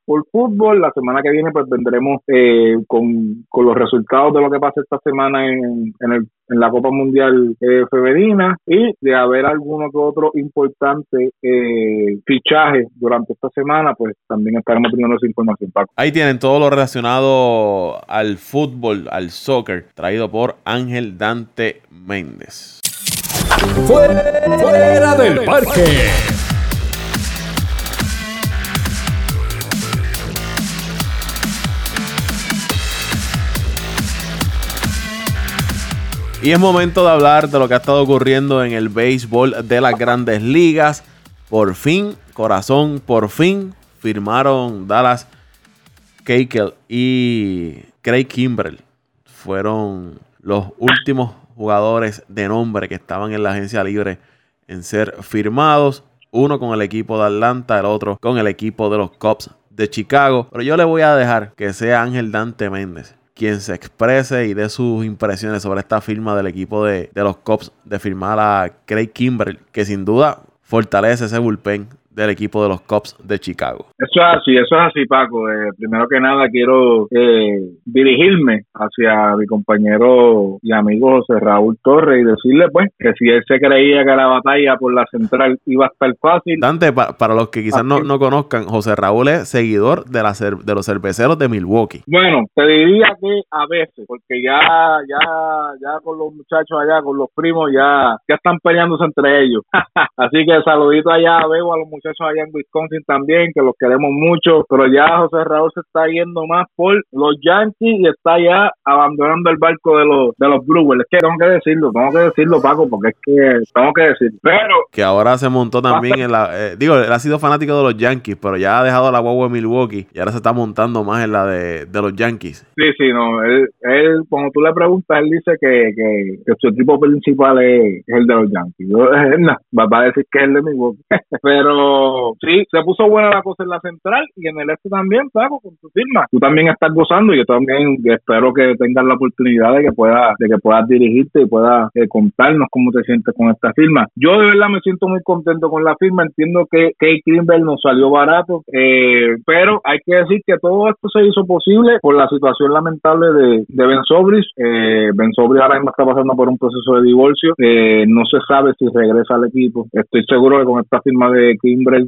por fútbol. La semana que viene pues vendremos eh, con, los resultados de lo que pasa esta semana en, en, el, en la Copa Mundial eh, Femenina y de haber alguno que otro importante eh, fichaje durante esta semana, pues también estaremos teniendo esa información. Ahí tienen todo lo relacionado al fútbol, al soccer, traído por Ángel Dante Méndez. Fuera del parque. Y es momento de hablar de lo que ha estado ocurriendo en el béisbol de las grandes ligas. Por fin, corazón, por fin firmaron Dallas Keuchel y Craig Kimbrell. Fueron los últimos jugadores de nombre que estaban en la agencia libre en ser firmados. Uno con el equipo de Atlanta, el otro con el equipo de los Cubs de Chicago. Pero yo le voy a dejar que sea Ángel Dante Méndez quien se exprese y dé sus impresiones sobre esta firma del equipo de, de los Cubs de firmar a Craig Kimbrell, que sin duda fortalece ese bullpen del equipo de los Cubs de Chicago. Eso es así, eso es así, Paco. Eh, primero que nada, quiero eh, dirigirme hacia mi compañero y amigo José Raúl Torres y decirle, pues, que si él se creía que la batalla por la central iba a estar fácil. Dante, para los que quizás no, no, conozcan, José Raúl es seguidor de, la de los cerveceros de Milwaukee. Bueno, te diría que a veces, porque ya, ya, ya con los muchachos allá, con los primos, ya, ya están peleándose entre ellos. así que saludito allá, veo a los muchachos muchachos allá en Wisconsin también, que los queremos mucho, pero ya José Raúl se está yendo más por los Yankees y está ya abandonando el barco de los de los Brewers. Es que tengo que decirlo, tengo que decirlo, Paco, porque es que tengo que decirlo. Pero que ahora se montó también en la eh, digo, él ha sido fanático de los Yankees, pero ya ha dejado la guagua de Milwaukee y ahora se está montando más en la de, los Yankees. Sí, sí, no, él, él cuando tú le preguntas, él dice que, que, su equipo principal es, el de los Yankees. Yo, va a decir que es el de Milwaukee. pero sí, se puso buena la cosa en la central y en el este también, Paco, con tu firma. Tú también estás gozando y yo también espero que tengas la oportunidad de que puedas de dirigirte y puedas eh, contarnos cómo te sientes con esta firma. Yo de verdad me siento muy contento con la firma, entiendo que Kate Greenberg nos salió barato, eh, pero hay que decir que todo esto se hizo posible por la situación lamentable de, Ben Sobris. Eh, ben Sobris ahora mismo está pasando por un proceso de divorcio, eh, no se sabe si regresa al equipo. Estoy seguro que con esta firma de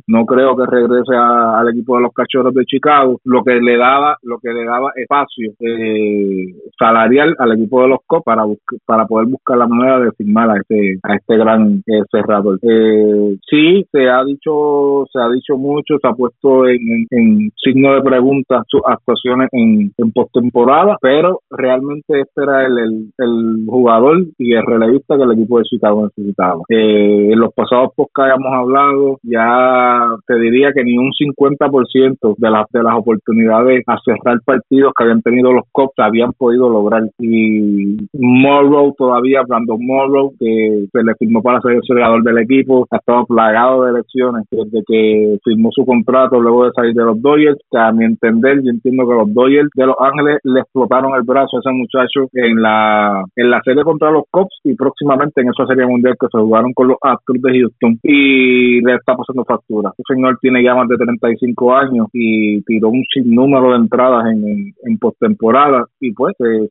No creo que regrese al equipo de los cachorros de Chicago, lo que le daba, lo que le daba espacio eh, salarial al equipo de los Cubs para para poder buscar la manera de firmar a este a este gran eh, cerrador. Eh, sí, se ha dicho se ha dicho mucho, se ha puesto en, signo de pregunta sus actuaciones en, en postemporada, pero realmente este era el, el, jugador y el relevista que el equipo de Chicago necesitaba. Eh, en los pasados podcasts hemos hablado ya te diría que ni un 50% de las de las oportunidades a cerrar partidos que habían tenido los Cops habían podido lograr. Y Morrow todavía Brandon Morrow que se le firmó para ser el cerrador del equipo ha estado plagado de elecciones desde que firmó su contrato luego de salir de los Dodgers. Que a mi entender yo entiendo que los Dodgers de Los Ángeles le explotaron el brazo a ese muchacho en la en la serie contra los Cops y próximamente en esa serie mundial que se jugaron con los Astros de Houston. Y le está pasando factura. Este señor tiene ya más de 35 años y tiró un sinnúmero de entradas en, en, postemporada y pues se,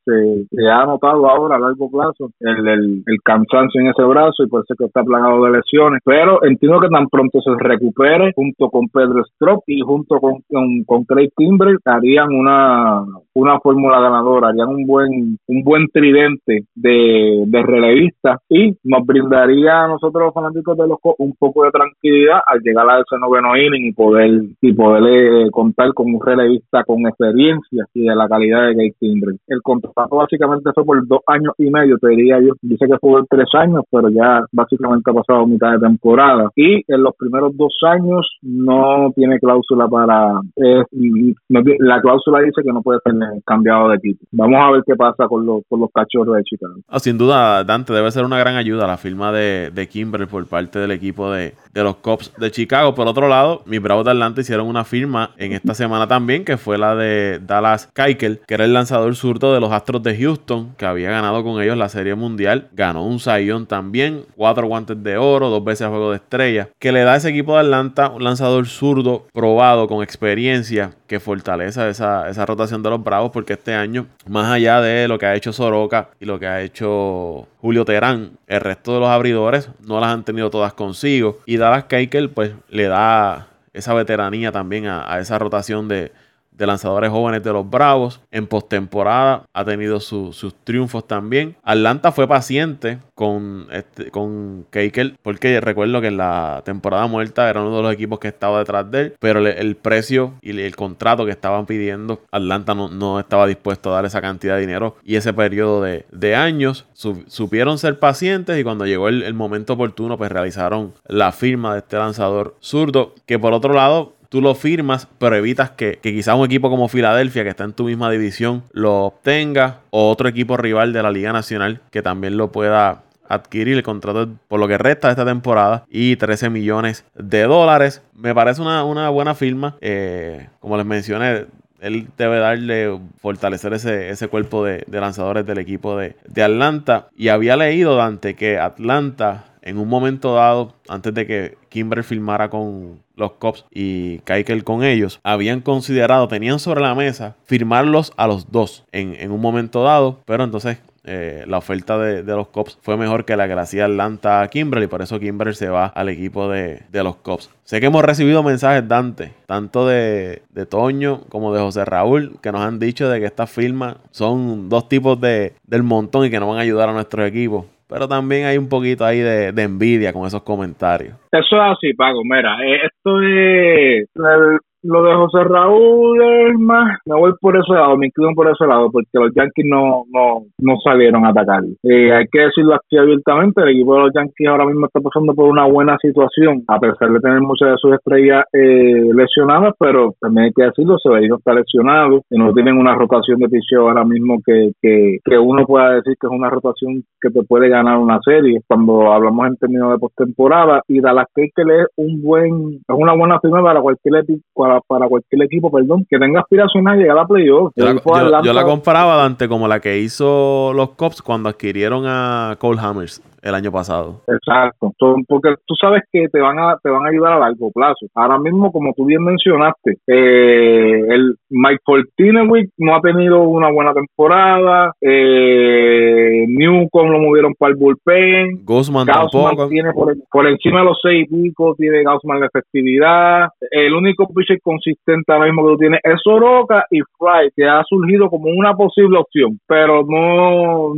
se, ha notado ahora a largo plazo el, el, cansancio en ese brazo y por eso que está plagado de lesiones. Pero entiendo que tan pronto se recupere junto con Pedro Strop y junto con, con, Craig Timbre harían una, una fórmula ganadora, harían un buen, un buen tridente de, de relevistas y nos brindaría a nosotros los fanáticos de los un poco de tranquilidad al llegar llegar a ese noveno inning y poder y poder eh, contar con un relevista con experiencia y de la calidad de Gay Kindred. El contrato básicamente fue por dos años y medio, te diría yo. Dice que fue por tres años, pero ya básicamente ha pasado mitad de temporada. Y en los primeros dos años no tiene cláusula para... la cláusula dice que no puede ser cambiado de equipo. Vamos a ver qué pasa con los, con los cachorros de Chicago. Ah, sin duda, Dante, debe ser una gran ayuda la firma de, de Kimber por parte del equipo de, de los Cops de Chicago. Por otro lado, mis Bravos de Atlanta hicieron una firma en esta semana también, que fue la de Dallas Keuchel, que era el lanzador zurdo de los Astros de Houston, que había ganado con ellos la Serie Mundial. Ganó un Sayón también, cuatro guantes de oro, dos veces juego de estrella, que le da a ese equipo de Atlanta un lanzador zurdo probado con experiencia que fortalece esa, esa rotación de los Bravos, porque este año, más allá de lo que ha hecho Soroka y lo que ha hecho Julio Terán, el resto de los abridores no las han tenido todas consigo. Y Dallas Keuchel pues le da esa veteranía también a, esa rotación de, lanzadores jóvenes de los Bravos. En postemporada ha tenido sus triunfos también. Atlanta fue paciente con, este, con Keikel, porque recuerdo que en la temporada muerta era uno de los equipos que estaba detrás de él, pero el, precio y el contrato que estaban pidiendo, Atlanta no, estaba dispuesto a dar esa cantidad de dinero y ese periodo de, años. supieron ser pacientes y cuando llegó el, momento oportuno, pues realizaron la firma de este lanzador zurdo, que por otro lado tú lo firmas, pero evitas que, que quizás un equipo como Filadelfia, que está en tu misma división, lo obtenga, o otro equipo rival de la Liga Nacional que también lo pueda adquirir el contrato por lo que resta de esta temporada y 13 millones de dólares. Me parece una, buena firma. Eh, como les mencioné, él debe darle, fortalecer ese, ese cuerpo de, lanzadores del equipo de, de, Atlanta. Y había leído, Dante, que Atlanta, en un momento dado, antes de que Kimber firmara con los Cops y Keikel con ellos, habían considerado, tenían sobre la mesa, firmarlos a los dos en, un momento dado. Pero entonces eh, la oferta de, los Cops fue mejor que la que le hacía Atlanta Kimberly, por eso Kimberly se va al equipo de, los Cops. Sé que hemos recibido mensajes, Dante, tanto de, Toño como de José Raúl, que nos han dicho de que estas firmas son dos tipos de, del montón y que no van a ayudar a nuestro equipo. Pero también hay un poquito ahí de, envidia con esos comentarios. Eso es así, Paco. Mira, eh, esto es lo de José Raúl es más, me voy por ese lado, me incluyen por ese lado, porque los Yankees no, no, no salieron a atacar. Eh, hay que decirlo aquí abiertamente, el equipo de los Yankees ahora mismo está pasando por una buena situación, a pesar de tener muchas de sus estrellas eh, lesionadas, pero también hay que decirlo, Severino está lesionado, y no tienen una rotación de picheo ahora mismo que, que, que uno pueda decir que es una rotación que te puede ganar una serie, cuando hablamos en términos de postemporada, y Dallas Keuchel es un buen, es una buena firma para cualquier equipo para, cualquier equipo, perdón, que tenga aspiración a llegar a playoff. Yo, yo, la comparaba, Dante, como la que hizo los Cops cuando adquirieron a Cole Hammers el año pasado. Exacto, porque tú sabes que te van a te van a ayudar a largo plazo. Ahora mismo, como tú bien mencionaste, eh, el Mike Fortinewicz no ha tenido una buena temporada. Eh, Newcomb lo movieron para el bullpen. Guzman tampoco. tiene por, encima de los seis pico tiene Gaussman la efectividad. El único pitcher consistente ahora mismo que tú tienes es Soroka y Fry, que ha surgido como una posible opción, pero no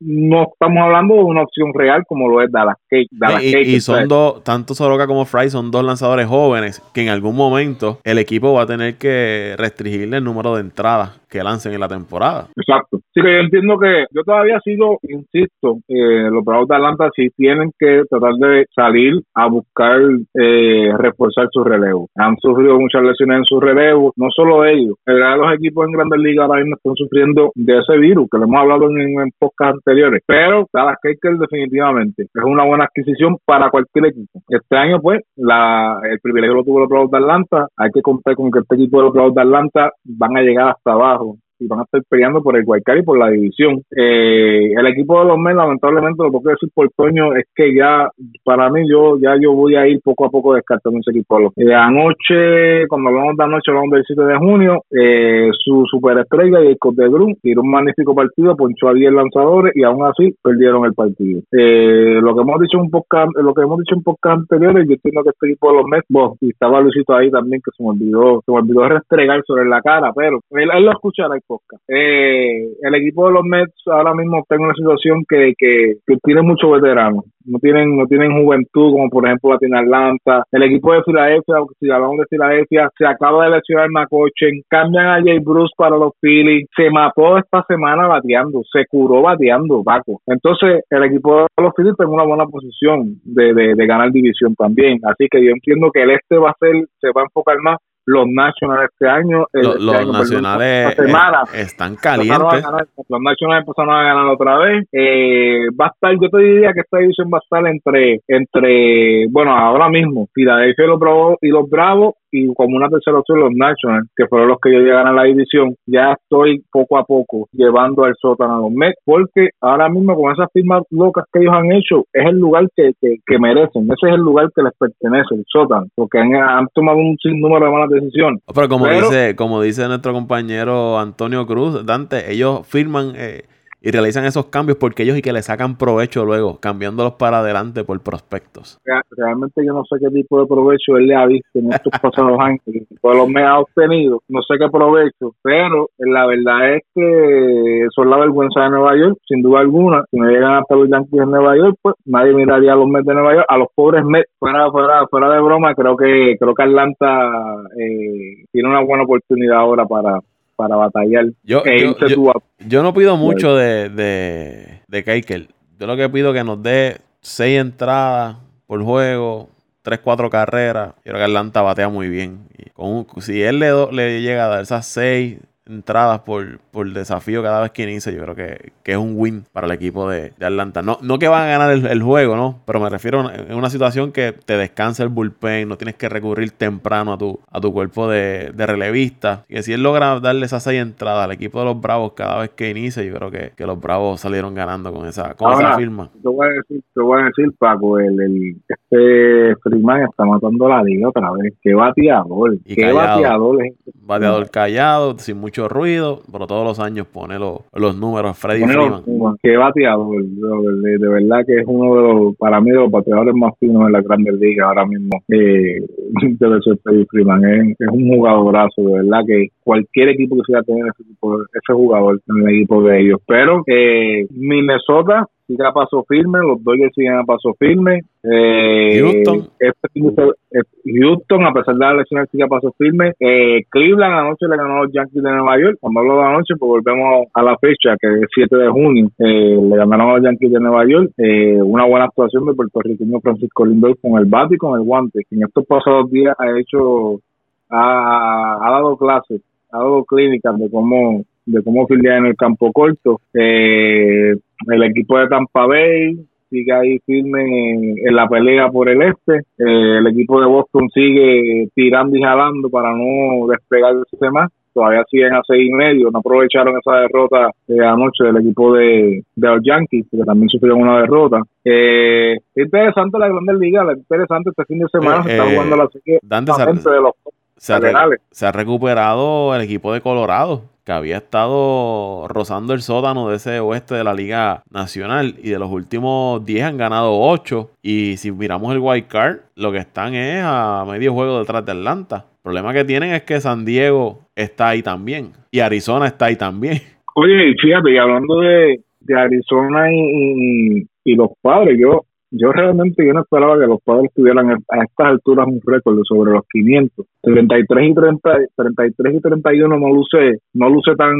no estamos hablando de una opción real como lo es Dallas Cake. y, son dos, tanto Soroka como Fry son dos lanzadores jóvenes que en algún momento el equipo va a tener que restringirle el número de entradas que lancen en la temporada. Exacto. Sí, que yo entiendo que yo todavía sigo, insisto, eh, los Bravos de Atlanta sí tienen que tratar de salir a buscar eh, reforzar su relevo. Han sufrido muchas lesiones en su relevo, no solo ellos. los equipos en Grandes Ligas ahora mismo están sufriendo de ese virus, que lo hemos hablado en, en podcast anteriores. Pero Dallas Keuchel definitivamente es una buena adquisición para cualquier equipo. Este año, pues, la, el privilegio lo tuvo los Bravos de Atlanta. Hay que contar con que este equipo de los Bravos de Atlanta van a llegar hasta abajo y van a estar peleando por el Guaycar y por la división. Eh, el equipo de los Mets, lamentablemente, lo que puedo decir por Toño es que ya, para mí, yo ya yo voy a ir poco a poco descartando ese equipo. Eh, anoche, cuando hablamos de anoche, hablamos del 7 de junio, eh, su superestrella, y de Grum, tiró un magnífico partido, ponchó a 10 lanzadores y aún así perdieron el partido. Eh, lo que hemos dicho un podcast, lo que hemos dicho en podcast anteriores, yo entiendo que este equipo de los Mets, y estaba Luisito ahí también, que se me olvidó, se me olvidó restregar sobre la cara, pero él, él lo escuchará Eh, el equipo de los Mets ahora mismo está en una situación que, que, tiene muchos veteranos. No tienen, no tienen juventud como por ejemplo la tiene Atlanta. El equipo de Filadelfia, si hablamos de Filadelfia, se acaba de lesionar McCochen, cambian a Jay Bruce para los Phillies, se mató esta semana bateando, se curó bateando, Paco. Entonces, el equipo de los Phillies está en una buena posición de, de, de ganar división también. Así que yo entiendo que el este va a ser, se va a enfocar más los Nationals este año. Los, este los año, perdón, nacionales semana. eh, están calientes. ganar, los Nationals empezaron a ganar otra vez. Eh, va a estar, yo te diría que esta división va a estar entre, entre, bueno, ahora mismo, Filadelfia y los Bravos, y los Bravos, y como una tercera opción los Nationals, que fueron los que yo llegan a la división. Ya estoy poco a poco llevando al sótano a los Mets, porque ahora mismo con esas firmas locas que ellos han hecho, es el lugar que, que, que merecen, ese es el lugar que les pertenece, el sótano, porque han, han tomado un sinnúmero de malas decisiones. Pero como Pero- dice, como dice nuestro compañero Antonio Cruz, Dante, ellos firman eh, y realizan esos cambios porque ellos y que le sacan provecho luego, cambiándolos para adelante por prospectos. Rea- realmente yo no sé qué tipo de provecho él le ha visto en estos pasados años, por los me ha obtenido, no sé qué provecho, pero la verdad es que son la vergüenza de Nueva York, sin duda alguna, si no llegan hasta los Yankees de Nueva York, pues nadie miraría a los Mets de Nueva York, a los pobres Mets, fuera, fuera, fuera de broma, creo que, creo que Atlanta eh, tiene una buena oportunidad ahora para para batallar Yo, yo, no pido mucho de, de, de Keikel. Yo lo que pido es que nos dé seis entradas por juego, tres, cuatro carreras. Yo creo que Atlanta batea muy bien. Y con un- si él le, do- le llega a dar esas seis entradas por, por desafío cada vez que inicia, yo creo que, que es un win para el equipo de, de Atlanta. No, no que van a ganar el, el juego, ¿no? Pero me refiero a en una situación que te descansa el bullpen, no tienes que recurrir temprano a tu, a tu cuerpo de, de relevista. Y que si él logra darle esas seis entradas al equipo de los Bravos cada vez que inicia, yo creo que, que los Bravos salieron ganando con esa, con esa firma. Te voy a decir, te voy a decir, Paco, el, el, este Freeman está matando la liga otra vez. Qué bateador, Y qué callado. bateador es este. Bateador callado, sin mucho ruido, pero todos los años pone los, los números Freddy Pone Freeman. Qué bateador, de, de verdad que es uno de los, para mí, de los bateadores más finos en la Grandes Ligas ahora mismo. Eh, debe ser Freddie Freeman. Es, es un jugadorazo, de verdad que cualquier equipo que quiera tener ese, tipo, ese jugador en el equipo de ellos. Pero eh, Minnesota sigue a paso firme, los Dodgers siguen a paso firme. Eh, Houston. Houston, a pesar de la lesión, sigue a paso firme. Eh, Cleveland anoche le ganó a los Yankees de Nueva York. Cuando hablo de anoche, pues volvemos a la fecha, que es 7 de junio. Eh, le ganaron a los Yankees de Nueva York. Eh, una buena actuación del puertorriqueño Francisco Lindor con el bate y con el guante. En estos pasados días ha hecho, ha, ha dado clases, ha dado clínicas de cómo de cómo filiar en el campo corto. Eh, el equipo de Tampa Bay sigue ahí firme en, en la pelea por el este. Eh, el equipo de Boston sigue tirando y jalando para no despegarse más. Todavía siguen a seis y medio. No aprovecharon esa derrota eh, anoche del equipo de, de los Yankees, que también sufrieron una derrota. Eh, interesante la Grandes Ligas, interesante este fin de semana. se está Eh, jugando la serie se, de los se ha se ha recuperado el equipo de Colorado, que había estado rozando el sótano de ese oeste de la Liga Nacional. Y de los últimos 10 han ganado 8. Y si miramos el wild card, lo que están es a medio juego detrás de Atlanta. El problema que tienen es que San Diego está ahí también. Y Arizona está ahí también. Oye, fíjate, y hablando de, de Arizona y, y los padres, yo yo realmente yo no esperaba que los padres tuvieran a estas alturas un récord sobre los 500. 33 y 30, 33 y 31 no luce, no luce tan,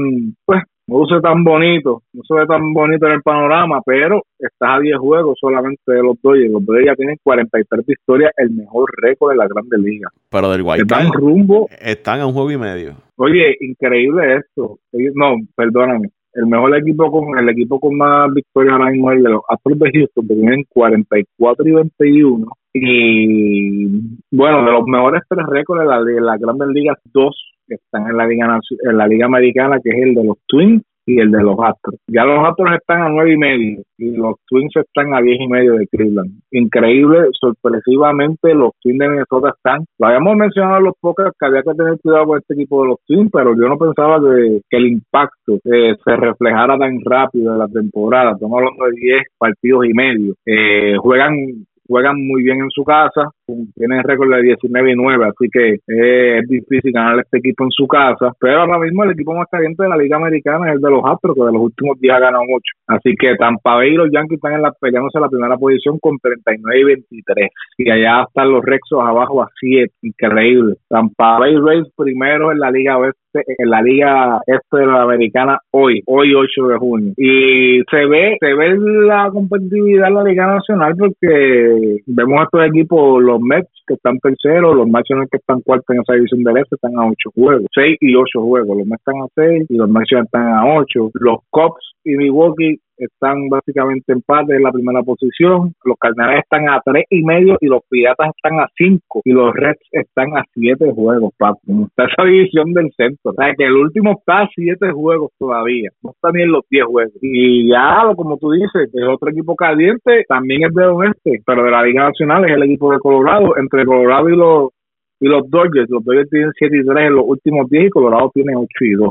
pues, no luce tan bonito, no se ve tan bonito en el panorama, pero estás a 10 juegos solamente de los Dodgers. Los Dodgers ya tienen 43 victorias, el mejor récord de la Grande Liga. Pero del wild Están rumbo están a un juego y medio. Oye, increíble esto. No, perdóname. El mejor equipo con el equipo con más victorias ahora mismo es el de los Astros de Houston, que tienen 44 y 21. Y bueno, de los mejores tres récords de la, de la Grandes Ligas, dos están en la Liga en la Liga Americana, que es el de los Twins y el de los Astros. Ya los Astros están a nueve y medio y los Twins están a diez y medio de Cleveland. Increíble, sorpresivamente los Twins de Minnesota están. Lo habíamos mencionado en los pocos que había que tener cuidado con este equipo de los Twins, pero yo no pensaba que, el impacto eh, se reflejara tan rápido en la temporada. Estamos hablando de 10 partidos y medio. Eh, juegan juegan muy bien en su casa, tiene récord de 19 y 9, así que es difícil ganar este equipo en su casa. Pero ahora mismo el equipo más caliente de la Liga Americana es el de los Astros, que de los últimos días ha ganado mucho. Así que Tampa Bay y los Yankees están en la, peleándose la primera posición con 39 y 23. Y allá están los Rexos abajo a 7. Increíble. Tampa Bay Rays primero en la Liga Oeste en la liga este de la americana hoy, hoy 8 de junio. Y se ve, se ve la competitividad en la liga nacional porque vemos a estos equipos, los Mets que están terceros, los Nationals que están cuartos en esa división del este están a 8 juegos, 6 y 8 juegos. Los Mets están a 6 y los Nationals están a 8. Los Cubs y Milwaukee están básicamente en parte en la primera posición, los Cardenales están a tres y medio y los Piratas están a cinco y los Reds están a siete juegos, papi. Está esa división del centro. O sea, que el último está a siete juegos todavía, no está ni en los diez juegos. Y ya, como tú dices, el otro equipo caliente también es de oeste, pero de la Liga Nacional es el equipo de Colorado, entre Colorado y los y los Dodgers, los Dodgers tienen 7 y 3 en los últimos 10 y Colorado tiene 8 y 2.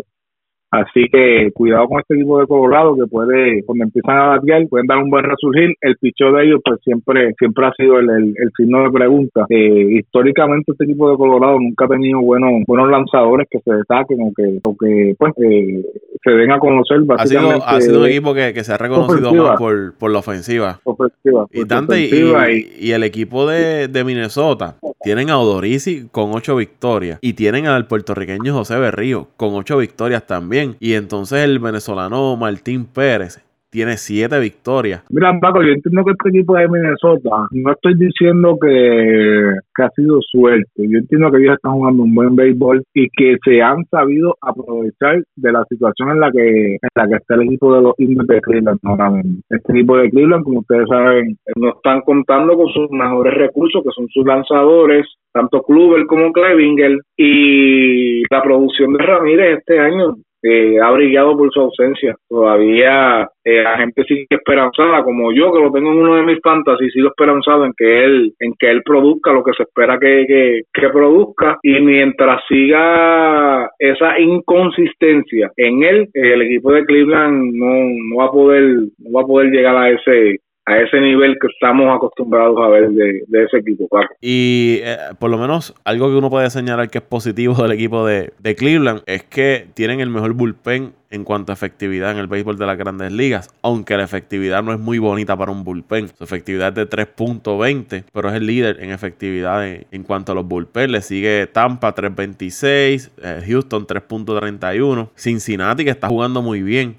Así que cuidado con este equipo de Colorado que puede, cuando empiezan a batear, pueden dar un buen resurgir. El picheo de ellos, pues siempre siempre ha sido el, el, signo de pregunta. Eh, históricamente este equipo de Colorado nunca ha tenido buenos buenos lanzadores que se destaquen o que, o que pues, eh, se den a conocer. Ha sido, ha sido un equipo que, que se ha reconocido más por, por la ofensiva. ofensiva y, Dante, y, y, el equipo de, de Minnesota tienen a Odorisi con ocho victorias y tienen al puertorriqueño José Berrío con ocho victorias también. Y entonces el venezolano Martín Pérez tiene siete victorias. Mira, Paco, yo entiendo que este equipo de Minnesota, no estoy diciendo que, ha sido suerte, yo entiendo que ellos están jugando un buen béisbol y que se han sabido aprovechar de la situación en la que en la que está el equipo de los Indios de Cleveland ahora mismo. Este equipo de Cleveland, como ustedes saben, no están contando con sus mejores recursos, que son sus lanzadores, tanto Kluber como Klevinger, y la producción de Ramírez este año eh, ha brillado por su ausencia. Todavía eh, la gente sigue esperanzada, como yo que lo tengo en uno de mis fantasy, sigo esperanzado en que él, en que él produzca lo que se espera que, que, produzca y mientras siga esa inconsistencia en él, el equipo de Cleveland no, no va a poder, no va a poder llegar a ese a ese nivel que estamos acostumbrados a ver de, ese equipo, Y eh, por lo menos algo que uno puede señalar que es positivo del equipo de, Cleveland es que tienen el mejor bullpen en cuanto a efectividad en el béisbol de las grandes ligas, aunque la efectividad no es muy bonita para un bullpen. Su efectividad es de 3.20, pero es el líder en efectividad en, cuanto a los bullpen. Le sigue Tampa 3.26, eh, Houston 3.31, Cincinnati que está jugando muy bien,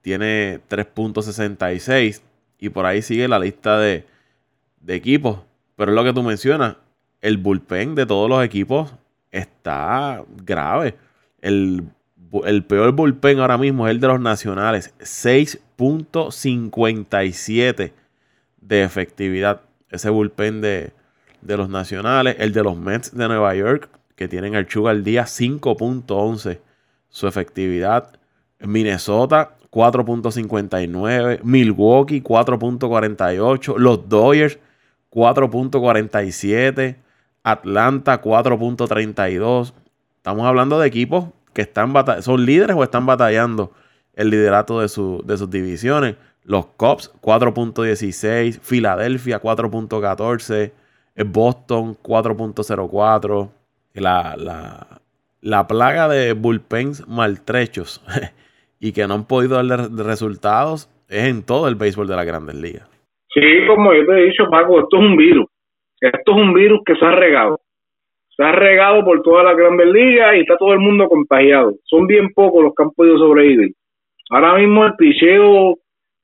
tiene 3.66. Y por ahí sigue la lista de, equipos. Pero es lo que tú mencionas. El bullpen de todos los equipos está grave. El, peor bullpen ahora mismo es el de los nacionales. 6.57 de efectividad. Ese bullpen de, de, los nacionales. El de los Mets de Nueva York, que tienen al Chuga al día 5.11 su efectividad. Minnesota 4.59, Milwaukee 4.48, los Dodgers 4.47, Atlanta 4.32. Estamos hablando de equipos que están son líderes o están batallando el liderato de, de sus divisiones. Los Cubs 4.16, Filadelfia 4.14, Boston 4.04. La, la, la plaga de bullpens maltrechos y que no han podido darle resultados es en todo el béisbol de la grandes ligas. Sí, como yo te he dicho, Paco, esto es un virus. Esto es un virus que se ha regado. Se ha regado por todas las grandes ligas y está todo el mundo contagiado. Son bien pocos los que han podido sobrevivir. Ahora mismo el picheo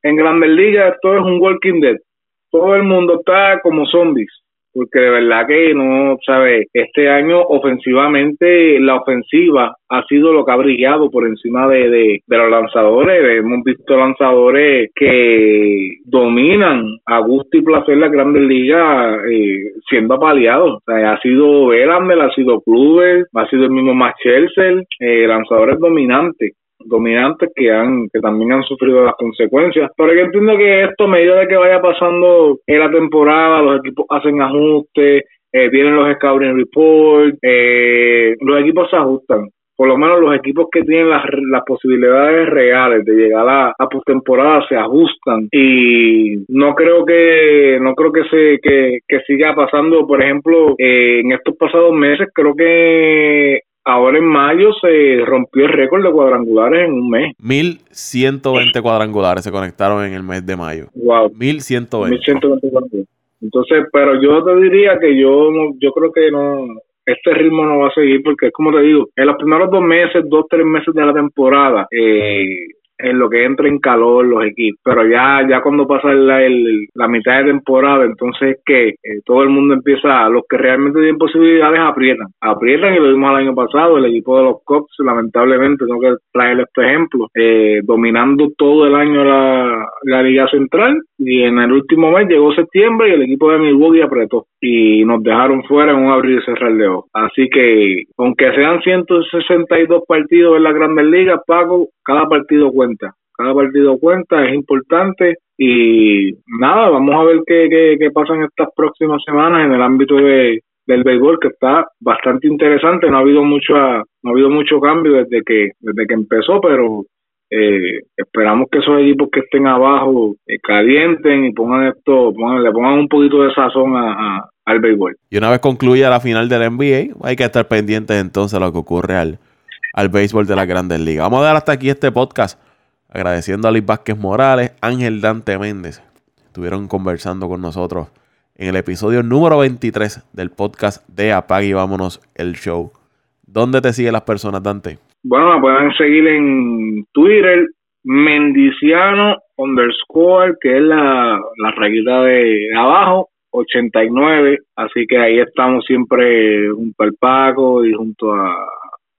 en grandes ligas, esto es un walking dead. Todo el mundo está como zombies porque de verdad que no, sabe, este año ofensivamente la ofensiva ha sido lo que ha brillado por encima de, de, los lanzadores. Hemos visto lanzadores que dominan a gusto y placer la grandes ligas eh, siendo apaleados. Ha sido Verlander, ha sido Kluber, ha sido el mismo Max eh, lanzadores dominantes dominantes que han que también han sufrido las consecuencias. Pero yo entiendo que esto a medida de que vaya pasando en la temporada, los equipos hacen ajustes, eh, vienen los scouting reports, eh, los equipos se ajustan. por lo menos los equipos que tienen las, las posibilidades reales de llegar a, a postemporada se ajustan y no creo que no creo que se que, que siga pasando por ejemplo eh, en estos pasados meses creo que ahora en mayo se rompió el récord de cuadrangulares en un mes. 1120 cuadrangulares se conectaron en el mes de mayo. Wow 1120 1120 cuadrangulares. entonces pero yo te diría que yo yo creo que no este ritmo no va a seguir porque es como te digo, en los primeros dos meses, dos, tres meses de la temporada, eh, en lo que entra en calor los equipos, pero ya ya cuando pasa la, la mitad de temporada, entonces que eh, todo el mundo empieza, los que realmente tienen posibilidades aprietan, aprietan y lo vimos el año pasado, el equipo de los Cops, lamentablemente, tengo que traer este ejemplo, eh, dominando todo el año la, la Liga Central y en el último mes llegó septiembre y el equipo de Milwaukee apretó y nos dejaron fuera en un abrir y cerrar de ojos. Así que, aunque sean 162 partidos en las grandes ligas, Paco, cada partido cuenta. Cada partido cuenta, es importante y nada, vamos a ver qué, qué, qué pasa en estas próximas semanas en el ámbito de, del béisbol que está bastante interesante, no ha habido mucho no ha habido mucho cambio desde que desde que empezó, pero eh, esperamos que esos equipos que estén abajo eh, calienten y pongan esto, pongan, le pongan un poquito de sazón a, a- al béisbol. Y una vez concluya la final del NBA, hay que estar pendientes entonces de lo que ocurre al, al béisbol de las grandes ligas. Vamos a dar hasta aquí este podcast agradeciendo a Luis Vázquez Morales, Ángel Dante Méndez. Estuvieron conversando con nosotros en el episodio número 23 del podcast de Apague y Vámonos el Show. ¿Dónde te siguen las personas, Dante? Bueno, me pueden seguir en Twitter, Mendiciano underscore, que es la, la rayita de abajo, 89. Así que ahí estamos siempre junto al Paco y junto a,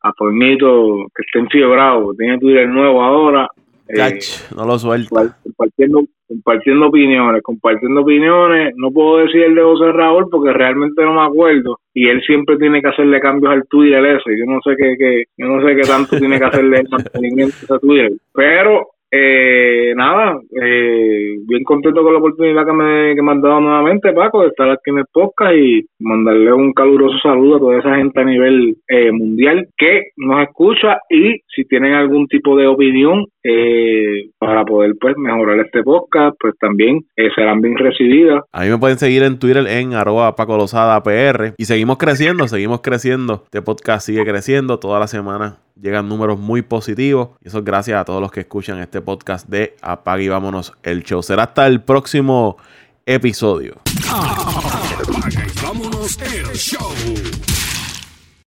a Toñito, que está enfiebrado. Tiene Twitter nuevo ahora. Eh, no lo suelta. compa- compartiendo compartiendo opiniones, compartiendo opiniones, no puedo decir el de José Raúl porque realmente no me acuerdo. Y él siempre tiene que hacerle cambios al Twitter ese, yo no sé qué, qué yo no sé qué tanto tiene que hacerle el mantenimiento a Twitter, pero eh, nada, eh, bien contento con la oportunidad que me, que me han dado nuevamente, Paco, de estar aquí en el podcast y mandarle un caluroso saludo a toda esa gente a nivel eh, mundial que nos escucha. Y si tienen algún tipo de opinión eh, para poder pues mejorar este podcast, pues también eh, serán bien recibidas. A mí me pueden seguir en Twitter en arroba Paco Lozada PR. Y seguimos creciendo, seguimos creciendo. Este podcast sigue creciendo. Toda la semana llegan números muy positivos. Y eso es gracias a todos los que escuchan este podcast de Apague y Vámonos el Show. Será hasta el próximo episodio. Apaga y vámonos el show.